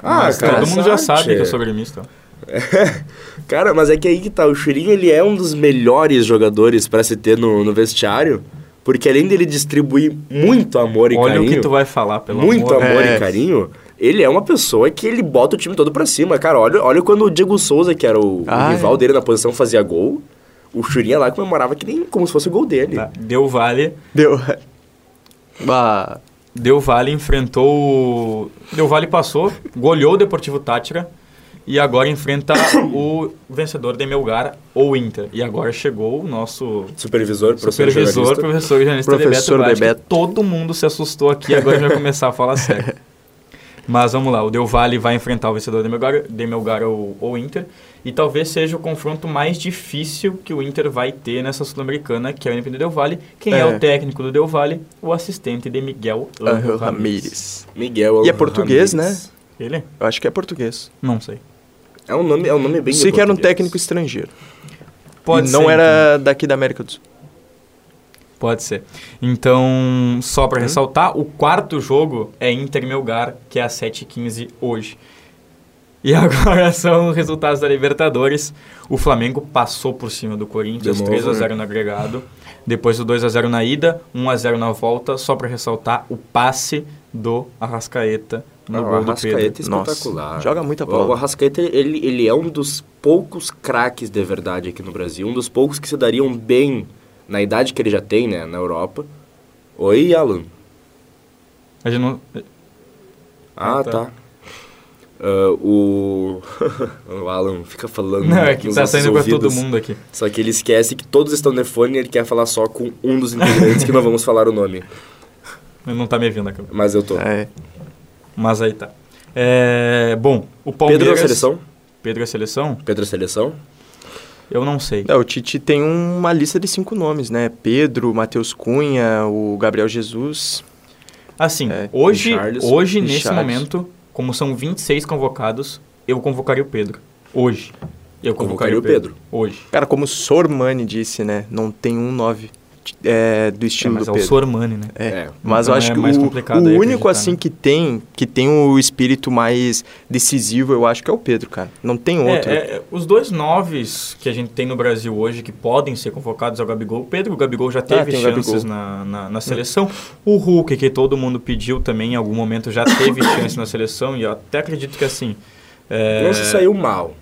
Ah, Mas cara, todo mundo já sabe, que eu sou gremista. Cara, mas é que aí que tá. O Churin, ele é um dos melhores jogadores pra se ter no, no vestiário. Porque além dele distribuir muito amor e Olha carinho... o que tu vai falar, pelo muito amor. amor É. e carinho, ele é uma pessoa que ele bota o time todo pra cima. Cara, olha, olha quando o Diego Souza, que era o, o Ah, rival é. dele na posição, fazia gol. O Churinha lá comemorava que nem como se fosse o gol dele. Tá, Deu Vale. Deu. Ah, Deu Vale enfrentou. o- Deu Vale passou, goleou o Deportivo Tátira e agora enfrenta o vencedor de Melgar ou Inter. E agora chegou o nosso Supervisor, professor supervisor, jornalista. professor jornalista Professor Bebeto Bebeto. Todo mundo se assustou aqui, agora a gente vai começar a falar sério. Mas vamos lá, o Del Valle vai enfrentar o vencedor de Melgar, de Melgar ou, ou Inter. E talvez seja o confronto mais difícil que o Inter vai ter nessa Sul-Americana, que é o Independente Del Valle. Quem é. É. o técnico do Del Valle? O assistente de Miguel Angel Angel Ramírez. Ramírez. Miguel E é português, Ramírez. Ele? Eu acho que é português. Não sei. É um nome, é um nome bem Sei que era um técnico estrangeiro. Pode e não ser, era daqui da América do Sul. Pode ser. Então, só para ressaltar, o quarto jogo é Inter Melgar, que é às 7h15 hoje. E agora são os resultados da Libertadores. O Flamengo passou por cima do Corinthians, De novo, 3 a 0 né? no agregado. Depois o 2 a 0 na ida, 1 a 0 na volta, só para ressaltar o passe do Arrascaeta no Ah, o gol do Arrascaeta Pedro. é Nossa, espetacular. joga muita O- bola. O Arrascaeta, ele, ele é um dos poucos craques de verdade aqui no Brasil. Um dos poucos que se dariam bem na idade que ele já tem, né, na Europa. Oi, Alan. A gente não... Ah, Ah, tá. tá. Ah, o... o Alan fica falando Não, é que tá saindo para todo ouvidos. mundo aqui. Só que ele esquece que todos estão de fone e ele quer falar só com um dos integrantes que não vamos falar o nome. Ele não tá me vendo a câmera. Mas eu tô. É. Mas aí tá. É, bom, o Pedro Palmeiras... da seleção? Pedro é seleção? Pedro da seleção? Eu não sei. É, o Tite tem uma lista de cinco nomes, né? Pedro, Matheus Cunha, o Gabriel Jesus. Assim, É, hoje, Richarlison. hoje nesse momento, como são 26 convocados, eu convocaria o Pedro. Hoje. Eu convocaria, Convocaria o Pedro. o Hoje. Cara, como o Sormani disse, né? Não tem um nove é, do É, estilo mas do é o Pedro. Sormani, né? É. É. Mas Então eu acho é que mais o, complicado o único assim né? que tem que tem o espírito mais decisivo, eu acho que é o Pedro, cara. Não tem outro. É, é, os dois noves que a gente tem no Brasil hoje que podem ser convocados é o Gabigol. O Pedro, o Gabigol já teve tem o chances na, na, na seleção. O Hulk, que todo mundo pediu também, em algum momento já teve chance na seleção. E eu até acredito que assim. é, Não se saiu mal.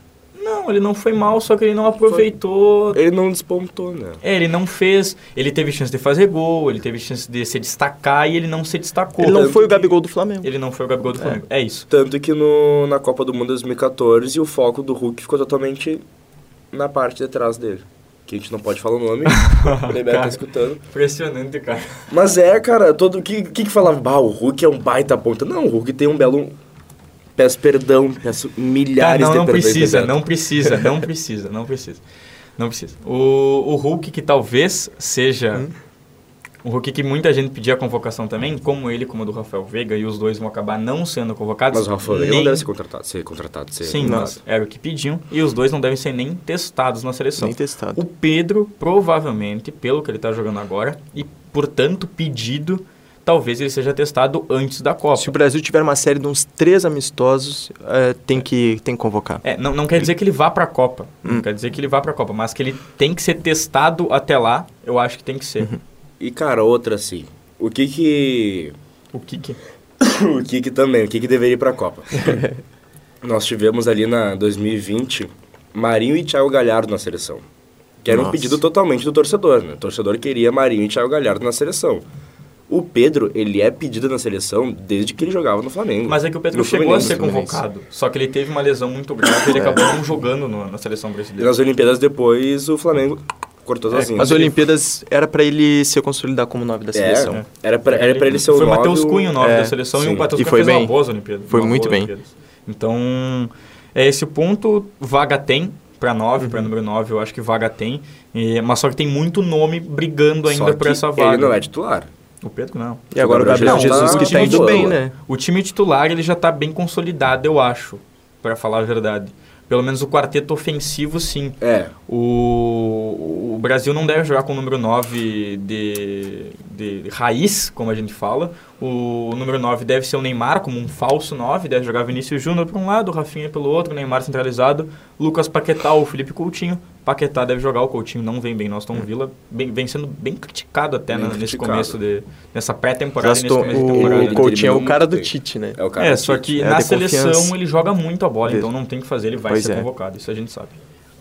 Não, ele não foi mal, só que ele não aproveitou. Ele não despontou, né? É, ele não fez. Ele teve chance de fazer gol, ele teve chance de se destacar e ele não se destacou. Ele não Tanto foi o Gabigol do Flamengo. Ele não foi o Gabigol do Flamengo. É, isso. Tanto que no, na Copa do Mundo 2014 o foco do Hulk ficou totalmente na parte de trás dele. Que a gente não pode falar o nome, o Bebeto tá escutando. Impressionante, cara. Mas é, cara, todo o que, que que falava? Bah, o Hulk é um baita ponta. Não, o Hulk tem um belo... Peço perdão, peço milhares não, de não perdões. precisa, não precisa, não precisa, não precisa. Não precisa. O, o Hulk, que talvez seja. Hum. O Hulk que muita gente pedia a convocação também, como ele, como o do Rafael Veiga, e os dois vão acabar não sendo convocados. Mas o Rafael Veiga nem- não deve ser contratado, ser contratado, ser Sim, contratado. mas era o que pediam. E os dois não devem ser nem testados na seleção. Nem testado. O Pedro, provavelmente, pelo que ele está jogando agora, e portanto pedido, talvez ele seja testado antes da Copa. Se o Brasil tiver uma série de uns três amistosos, eh, tem, que, tem que convocar. É, não, não quer dizer que ele vá para a Copa. Hum. Não quer dizer que ele vá para a Copa, mas que ele tem que ser testado até lá, eu acho que tem que ser. Uhum. E, cara, outra assim. O que que... O que que... o que que também, o que que deveria ir pra Copa? Nós tivemos ali na 2020 Marinho e Thiago Galhardo na seleção. Que era um Nossa. pedido totalmente do torcedor, né? O torcedor queria Marinho e Thiago Galhardo na seleção. O Pedro, ele é pedido na seleção desde que ele jogava no Flamengo. Mas é que o Pedro chegou a Fluminense, ser no Fluminense. convocado, só que ele teve uma lesão muito grave e ele acabou não jogando no- na seleção E brasileira. nas Olimpíadas depois, o Flamengo cortou sozinho. As Olimpíadas era pra ele se consolidar como nove da seleção. É, era pra, era pra ele ser o Foi o nove, Matheus Cunha o nove é, da seleção e sim. o Matheus E Cunha foi fez uma bem. boa Olimpíadas. Foi uma muito bem. Olimpíadas. Então, é esse o ponto. Vaga tem para 9, Uhum. para número 9, eu acho que vaga tem. E- mas só que tem muito nome brigando Só ainda por que essa vaga. Ele não é titular. O Pedro não. E agora o Gabriel Jesus tá- que tá tá indo bem, né? O time titular ele já está bem consolidado, eu acho, para falar a verdade. Pelo menos o quarteto ofensivo, sim. É. O, o Brasil não deve jogar com o número 9 de, de raiz, como a gente fala. O número 9 deve ser o Neymar, como um falso 9. Deve jogar Vinícius Júnior para um lado, Rafinha pelo outro, Neymar centralizado, Lucas Paquetá ou Felipe Coutinho. Paquetá deve jogar, o Coutinho não vem bem no Aston Villa. Bem, vem sendo bem criticado até Bem né, nesse criticado. começo, de, nessa pré-temporada nesse começo de o, temporada. Ele o Coutinho é o cara do. Tite, né? É o cara É, só que É, na de seleção confiança. ele joga muito a bola, então não tem o que fazer, ele vai Pois ser é. convocado, isso a gente sabe.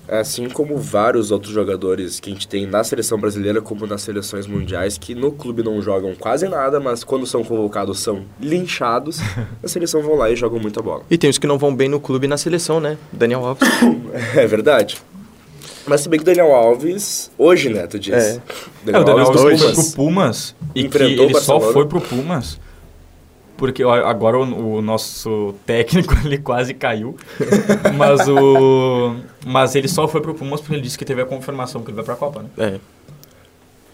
Assim como vários outros jogadores que a gente tem na seleção brasileira, como nas seleções mundiais, que no clube não jogam quase nada, mas quando são convocados são linchados, na seleção vão lá e jogam muita bola. E tem os que não vão bem no clube e na seleção, né? Daniel Alves. É verdade. Mas se bem que o Daniel Alves, hoje, né, tu diz. É. É, o Daniel Alves dois. foi pro Pumas e que Enfrentou ele só Barcelona. foi pro Pumas porque agora o, o nosso técnico ele quase caiu, mas o mas ele só foi pro Pumas porque ele disse que teve a confirmação que ele vai pra Copa, né? É.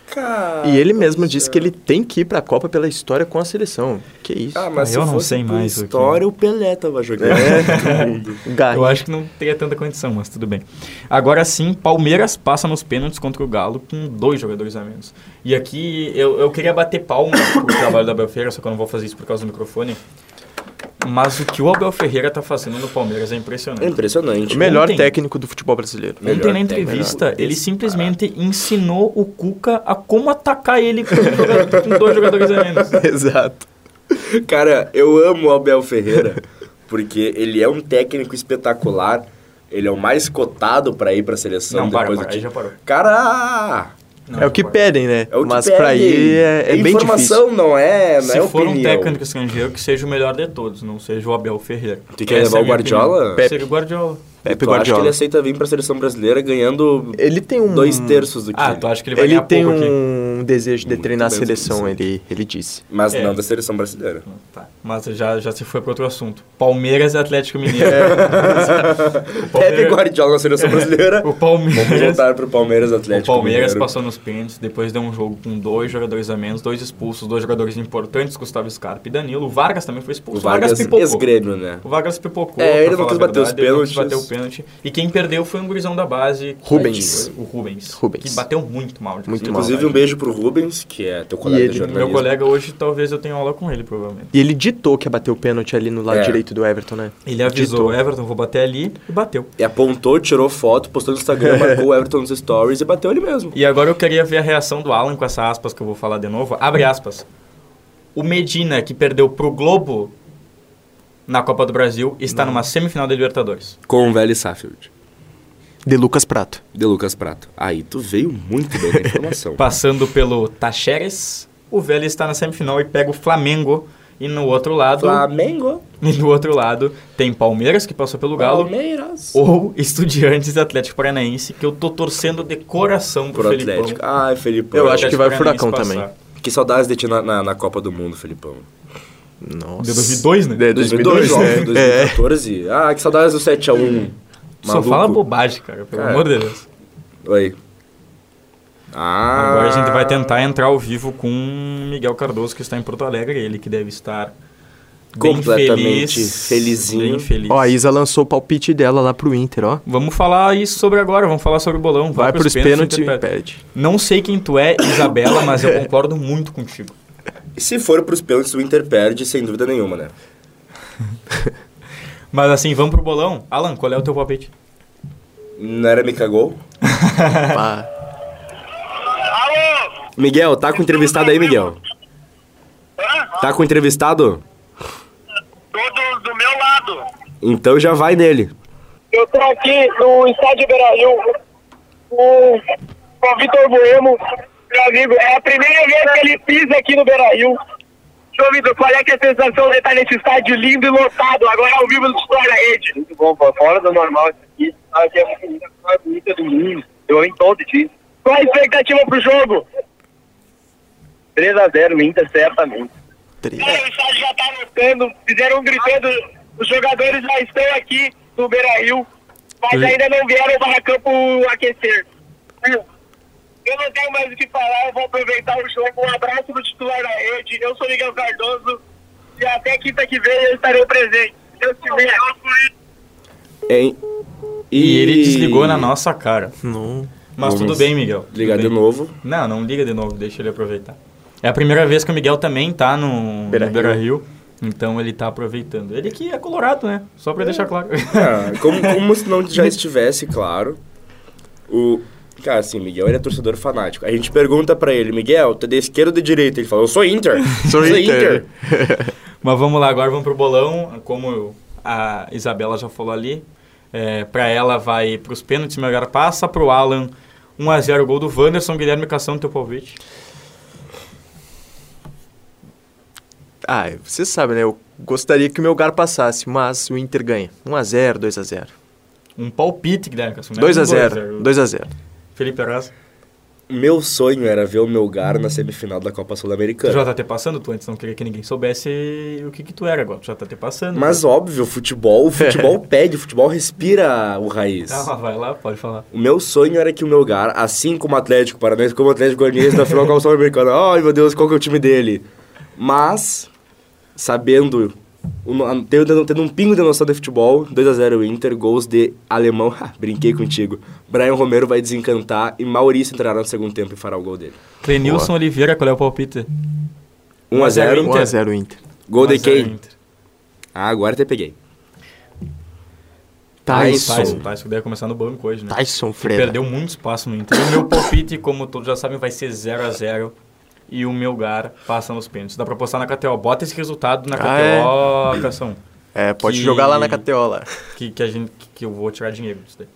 Cara, E ele mesmo disse que ele tem que ir pra Copa pela história com a seleção. Que isso. Ah, mas Ah, se eu não sei por mais o que- história, o Pelé tava jogando. É. Eu acho que não teria tanta condição, mas tudo bem. Agora sim, Palmeiras passa nos pênaltis contra o Galo com dois jogadores a menos. E aqui eu, eu queria bater palma pro trabalho da Abel Ferreira, só que eu não vou fazer isso por causa do microfone. Mas o que o Abel Ferreira tá fazendo no Palmeiras é É impressionante. impressionante. O melhor Ontem- técnico do futebol brasileiro. Melhor Ontem na entrevista, melhor. ele simplesmente ensinou o Cuca a como atacar ele com, um jogador- com dois jogadores a menos. Exato. Cara, eu amo o Abel Ferreira, porque ele é um técnico espetacular. Ele é o mais cotado pra ir pra seleção Não, para, depois para, do aí já parou. Cara, Não, é o que pedem, né? é o que Mas pedem. pra ir é, é bem informação, difícil. não é, não Se é for um opinião. técnico estrangeiro, que seja o melhor de todos, não seja o Abel Ferreira. Tu quer Essa levar é a o Guardiola? Seria o Guardiola. Pepe tu acha que Guardiola. ele aceita vir pra seleção brasileira ganhando Ele tem um... dois terços do que Ah, tu acha que ele vai Ele ganhar tem pouco aqui? um desejo de Muito treinar a seleção, ele, ele disse. Mas É. não da seleção brasileira. Tá, mas já, já se foi para outro assunto. Palmeiras e Atlético Mineiro. O Pepe Palmeiras- Guardiola na seleção brasileira. O Vamos Palmeiras, voltar pro Palmeiras o Atlético Palmeiras Mineiro. passou nos pênaltis, depois deu um jogo com dois jogadores a menos, dois expulsos, dois jogadores importantes, Gustavo Scarpa e Danilo. O Vargas também foi O expulso. Vargas, pipocou. ex-grêmio, né? O Vargas pipocou. É, ele não quis a bater os pênaltis. Pênalti. E quem perdeu foi um gurizão da base. Rubens. O Rubens. Rubens. Que bateu muito mal. Muito Inclusive, um beijo pro Rubens, que é teu colega ele- de Meu jornalismo. colega hoje, talvez eu tenha aula com ele, provavelmente. E ele ditou que ia bater o pênalti ali no lado É. direito do Everton, né? Ele avisou, Ditou. Everton, vou bater ali, e bateu. E apontou, tirou foto, postou no Instagram, marcou o Everton nos stories e bateu ele mesmo. E agora eu queria ver a reação do Alan com essa aspas que eu vou falar de novo. Abre aspas. O Medina, que perdeu pro Globo na Copa do Brasil, está numa semifinal da Libertadores. Com o velho Saffield. De Lucas Prato. De Lucas Prato. Aí tu veio muito bem na informação. Passando pelo Tacheres, o Vélez está na semifinal e pega o Flamengo. E no outro lado, Flamengo. e do outro lado tem Palmeiras que passou pelo Galo Palmeiras. ou Estudiantes e Atlético Paranaense, que eu tô torcendo de coração pro, Pro Felipão. Atlético. Ai, Felipão. Eu acho que vai Furacão Paranaense também. passar. Que saudades de ti na, na, na Copa do Mundo, Felipão. Nossa. De 2002, né? De 2002, óbvio, né? 2014. Ah, que saudades do 7x1. Só fala bobagem, cara, pelo Cara. amor de Deus. Oi. Ah. Agora a gente vai tentar entrar ao vivo com Miguel Cardoso, que está em Porto Alegre, ele que deve estar bem Completamente feliz, felizinho. Bem feliz. Ó, a Isa lançou o palpite dela lá pro Inter, ó. Vamos falar isso sobre agora, vamos falar sobre o bolão. Vai pros pênaltis e. Não sei quem tu é, Isabela, mas eu concordo muito contigo. E se for pros pênaltis, o Inter perde, sem dúvida nenhuma, né? Mas assim, vamos pro bolão. Alan, qual é o teu palpite? Não era me cagou? Pá. Alô? Miguel, tá com entrevistado aí, Miguel? Hã? Tá com entrevistado? Todos do meu lado. Então já vai nele. Eu tô aqui no estádio Beira-Rio com, com o Vitor Bueno, meu amigo. É a primeira vez que ele pisa aqui no Beira-Rio. Ô, Vitor, qual é que é a sensação de estar nesse estádio lindo e lotado, agora ao vivo do História da Rede? Muito bom, pô. fora do normal isso aqui. Aqui é muito bonita, mais bonita do mundo. Eu em todo dia. Qual a expectativa pro jogo? 3x0, Inter, certamente. Três. O estádio já tá lotando, fizeram um gritando, os jogadores já estão aqui no Beira Rio, mas ainda não vieram para campo aquecer. Eu não tenho mais o que falar, eu vou aproveitar o jogo. Um abraço pro titular da rede, eu sou Miguel Cardoso e até quinta que vem eu estarei presente. Deus quiser. Hein? E, ele desligou na nossa cara. Não. Mas Vamos tudo bem, Miguel. Ligar de novo. Não, não liga de novo, deixa ele aproveitar. É a primeira vez que o Miguel também tá no Beira no Beira Rio. Então ele tá aproveitando. Ele que é colorado, né? Só pra deixar claro. Ah, como, como se não já estivesse claro. O. Cara, assim, Miguel ele é torcedor fanático. A gente pergunta pra ele, Miguel, tu é de esquerda ou de direita? Ele fala, eu sou Inter. Sou Inter. Mas vamos lá, agora vamos pro bolão. Como a Isabela já falou ali, é, pra ela vai pros pênaltis, melhor passa. Pro Alan, 1x0 gol do Wanderson. Guilherme Cação, teu palpite. Ah, você sabe, né? Eu gostaria que o meu lugar passasse, mas o Inter ganha. 1x0, 2x0. Um palpite, Guilherme Cação. não é um 2x0. 2x0. Felipe Arras. Meu sonho era ver o Melgar na semifinal da Copa Tu Sul-Americana. já tá te passando? Tu antes não queria que ninguém soubesse o que que tu era agora. Tu já tá te passando. Mas óbvio, o futebol, o futebol pede, o futebol respira o raiz. Ah, vai lá, pode falar. O meu sonho era que o Melgar, assim como o Atlético Paranaense, como o Atlético Goianiense na final da Copa Sul-Americana, ai meu Deus, qual que é o time dele? Mas, sabendo, um- tendo, tendo um pingo de noção de futebol, 2x0 Inter, gols de alemão, ha, brinquei contigo. Brian Romero vai desencantar e Maurício entrará no segundo tempo e fará o gol dele. Clenilson Oliveira, qual é o palpite? 1x0, Inter. 1x0 Inter. gol de 1 a 0 quem? Inter. Ah, agora te peguei. Tyson. Tyson, Tyson deve começar no banco hoje, né? Tyson Freire. perdeu muito espaço no Inter. E o meu palpite, como todos já sabem, vai ser 0x0 e o Melgar passa nos pênaltis. Dá pra postar na KTO. Bota esse resultado na Ah, KTO, Cação. É, pode Que- jogar lá na KTO lá. Que, que, a gente, que eu vou tirar dinheiro disso daí.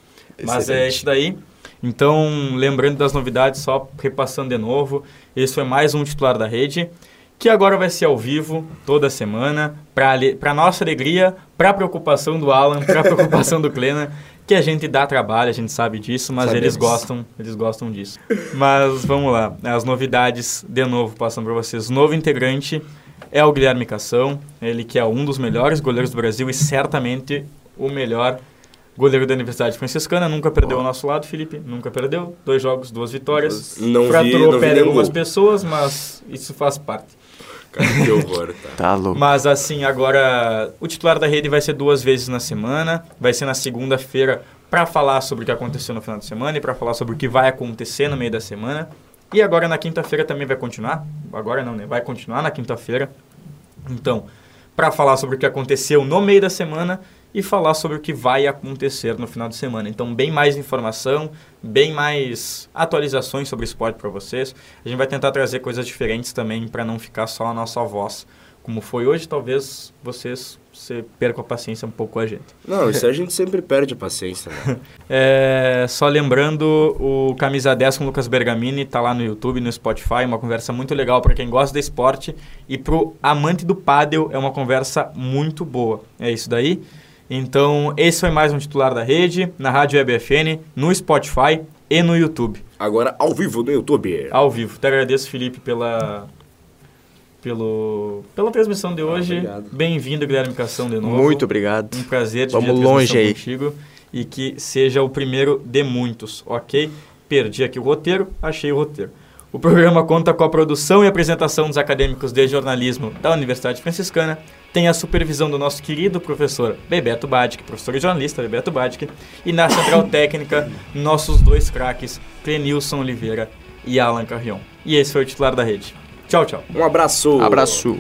Mas é isso daí. Então, lembrando das novidades, só repassando de novo, esse foi mais um titular da rede, que agora vai ser ao vivo, toda semana, para nossa alegria, para preocupação do Alan, para preocupação do Klena, que a gente dá trabalho, a gente sabe disso, mas Sabemos. eles gostam, eles gostam disso. Mas vamos lá, as novidades, de novo, passando para vocês. Novo integrante é o Guilherme Cação, ele que é um dos melhores goleiros do Brasil e certamente o melhor goleiro da Universidade Franciscana, nunca perdeu ao nosso lado, Felipe, nunca perdeu. Dois jogos, duas vitórias. Não vi- Fraturou não vi pé de algumas pessoas, mas isso faz parte. Cara, que horror, tá? Tá louco. Mas assim, agora o titular da rede vai ser duas vezes na semana, vai ser na segunda-feira para falar sobre o que aconteceu no final de semana e para falar sobre o que vai acontecer no meio da semana. E agora na quinta-feira também vai continuar. Agora não, né? Vai continuar na quinta-feira. Então, para falar sobre o que aconteceu no meio da semana e falar sobre o que vai acontecer no final de semana. Então, bem mais informação, bem mais atualizações sobre o esporte para vocês. A gente vai tentar trazer coisas diferentes também para não ficar só a nossa voz como foi hoje, talvez vocês você perca a paciência um pouco com a gente. Não, isso a gente sempre perde a paciência, né? É, só lembrando, o Camisa 10 com o Lucas Bergamini tá lá no YouTube, no Spotify, uma conversa muito legal para quem gosta de esporte e pro amante do pádel é uma conversa muito boa. É isso daí. Então, esse foi mais um titular da rede, na Rádio EBFN, no Spotify e no YouTube. Agora, ao vivo no YouTube. Ao vivo. Te agradeço, Felipe, pela, pelo, pela transmissão de hoje. obrigado. Bem-vindo, Guilherme Cação, de novo. Muito obrigado. Um prazer te Vamos longe aí. contigo e que seja o primeiro de muitos, ok? Perdi aqui o roteiro, achei o roteiro. O programa conta com a produção e apresentação dos acadêmicos de jornalismo da Universidade Franciscana, tem a supervisão do nosso querido professor Bebeto Badic, professor e jornalista Bebeto Badic, e na central técnica, nossos dois craques, Clenilson Oliveira e Alan Carrion. E esse foi o titular da rede. Tchau, tchau. Um abraço. Abraço.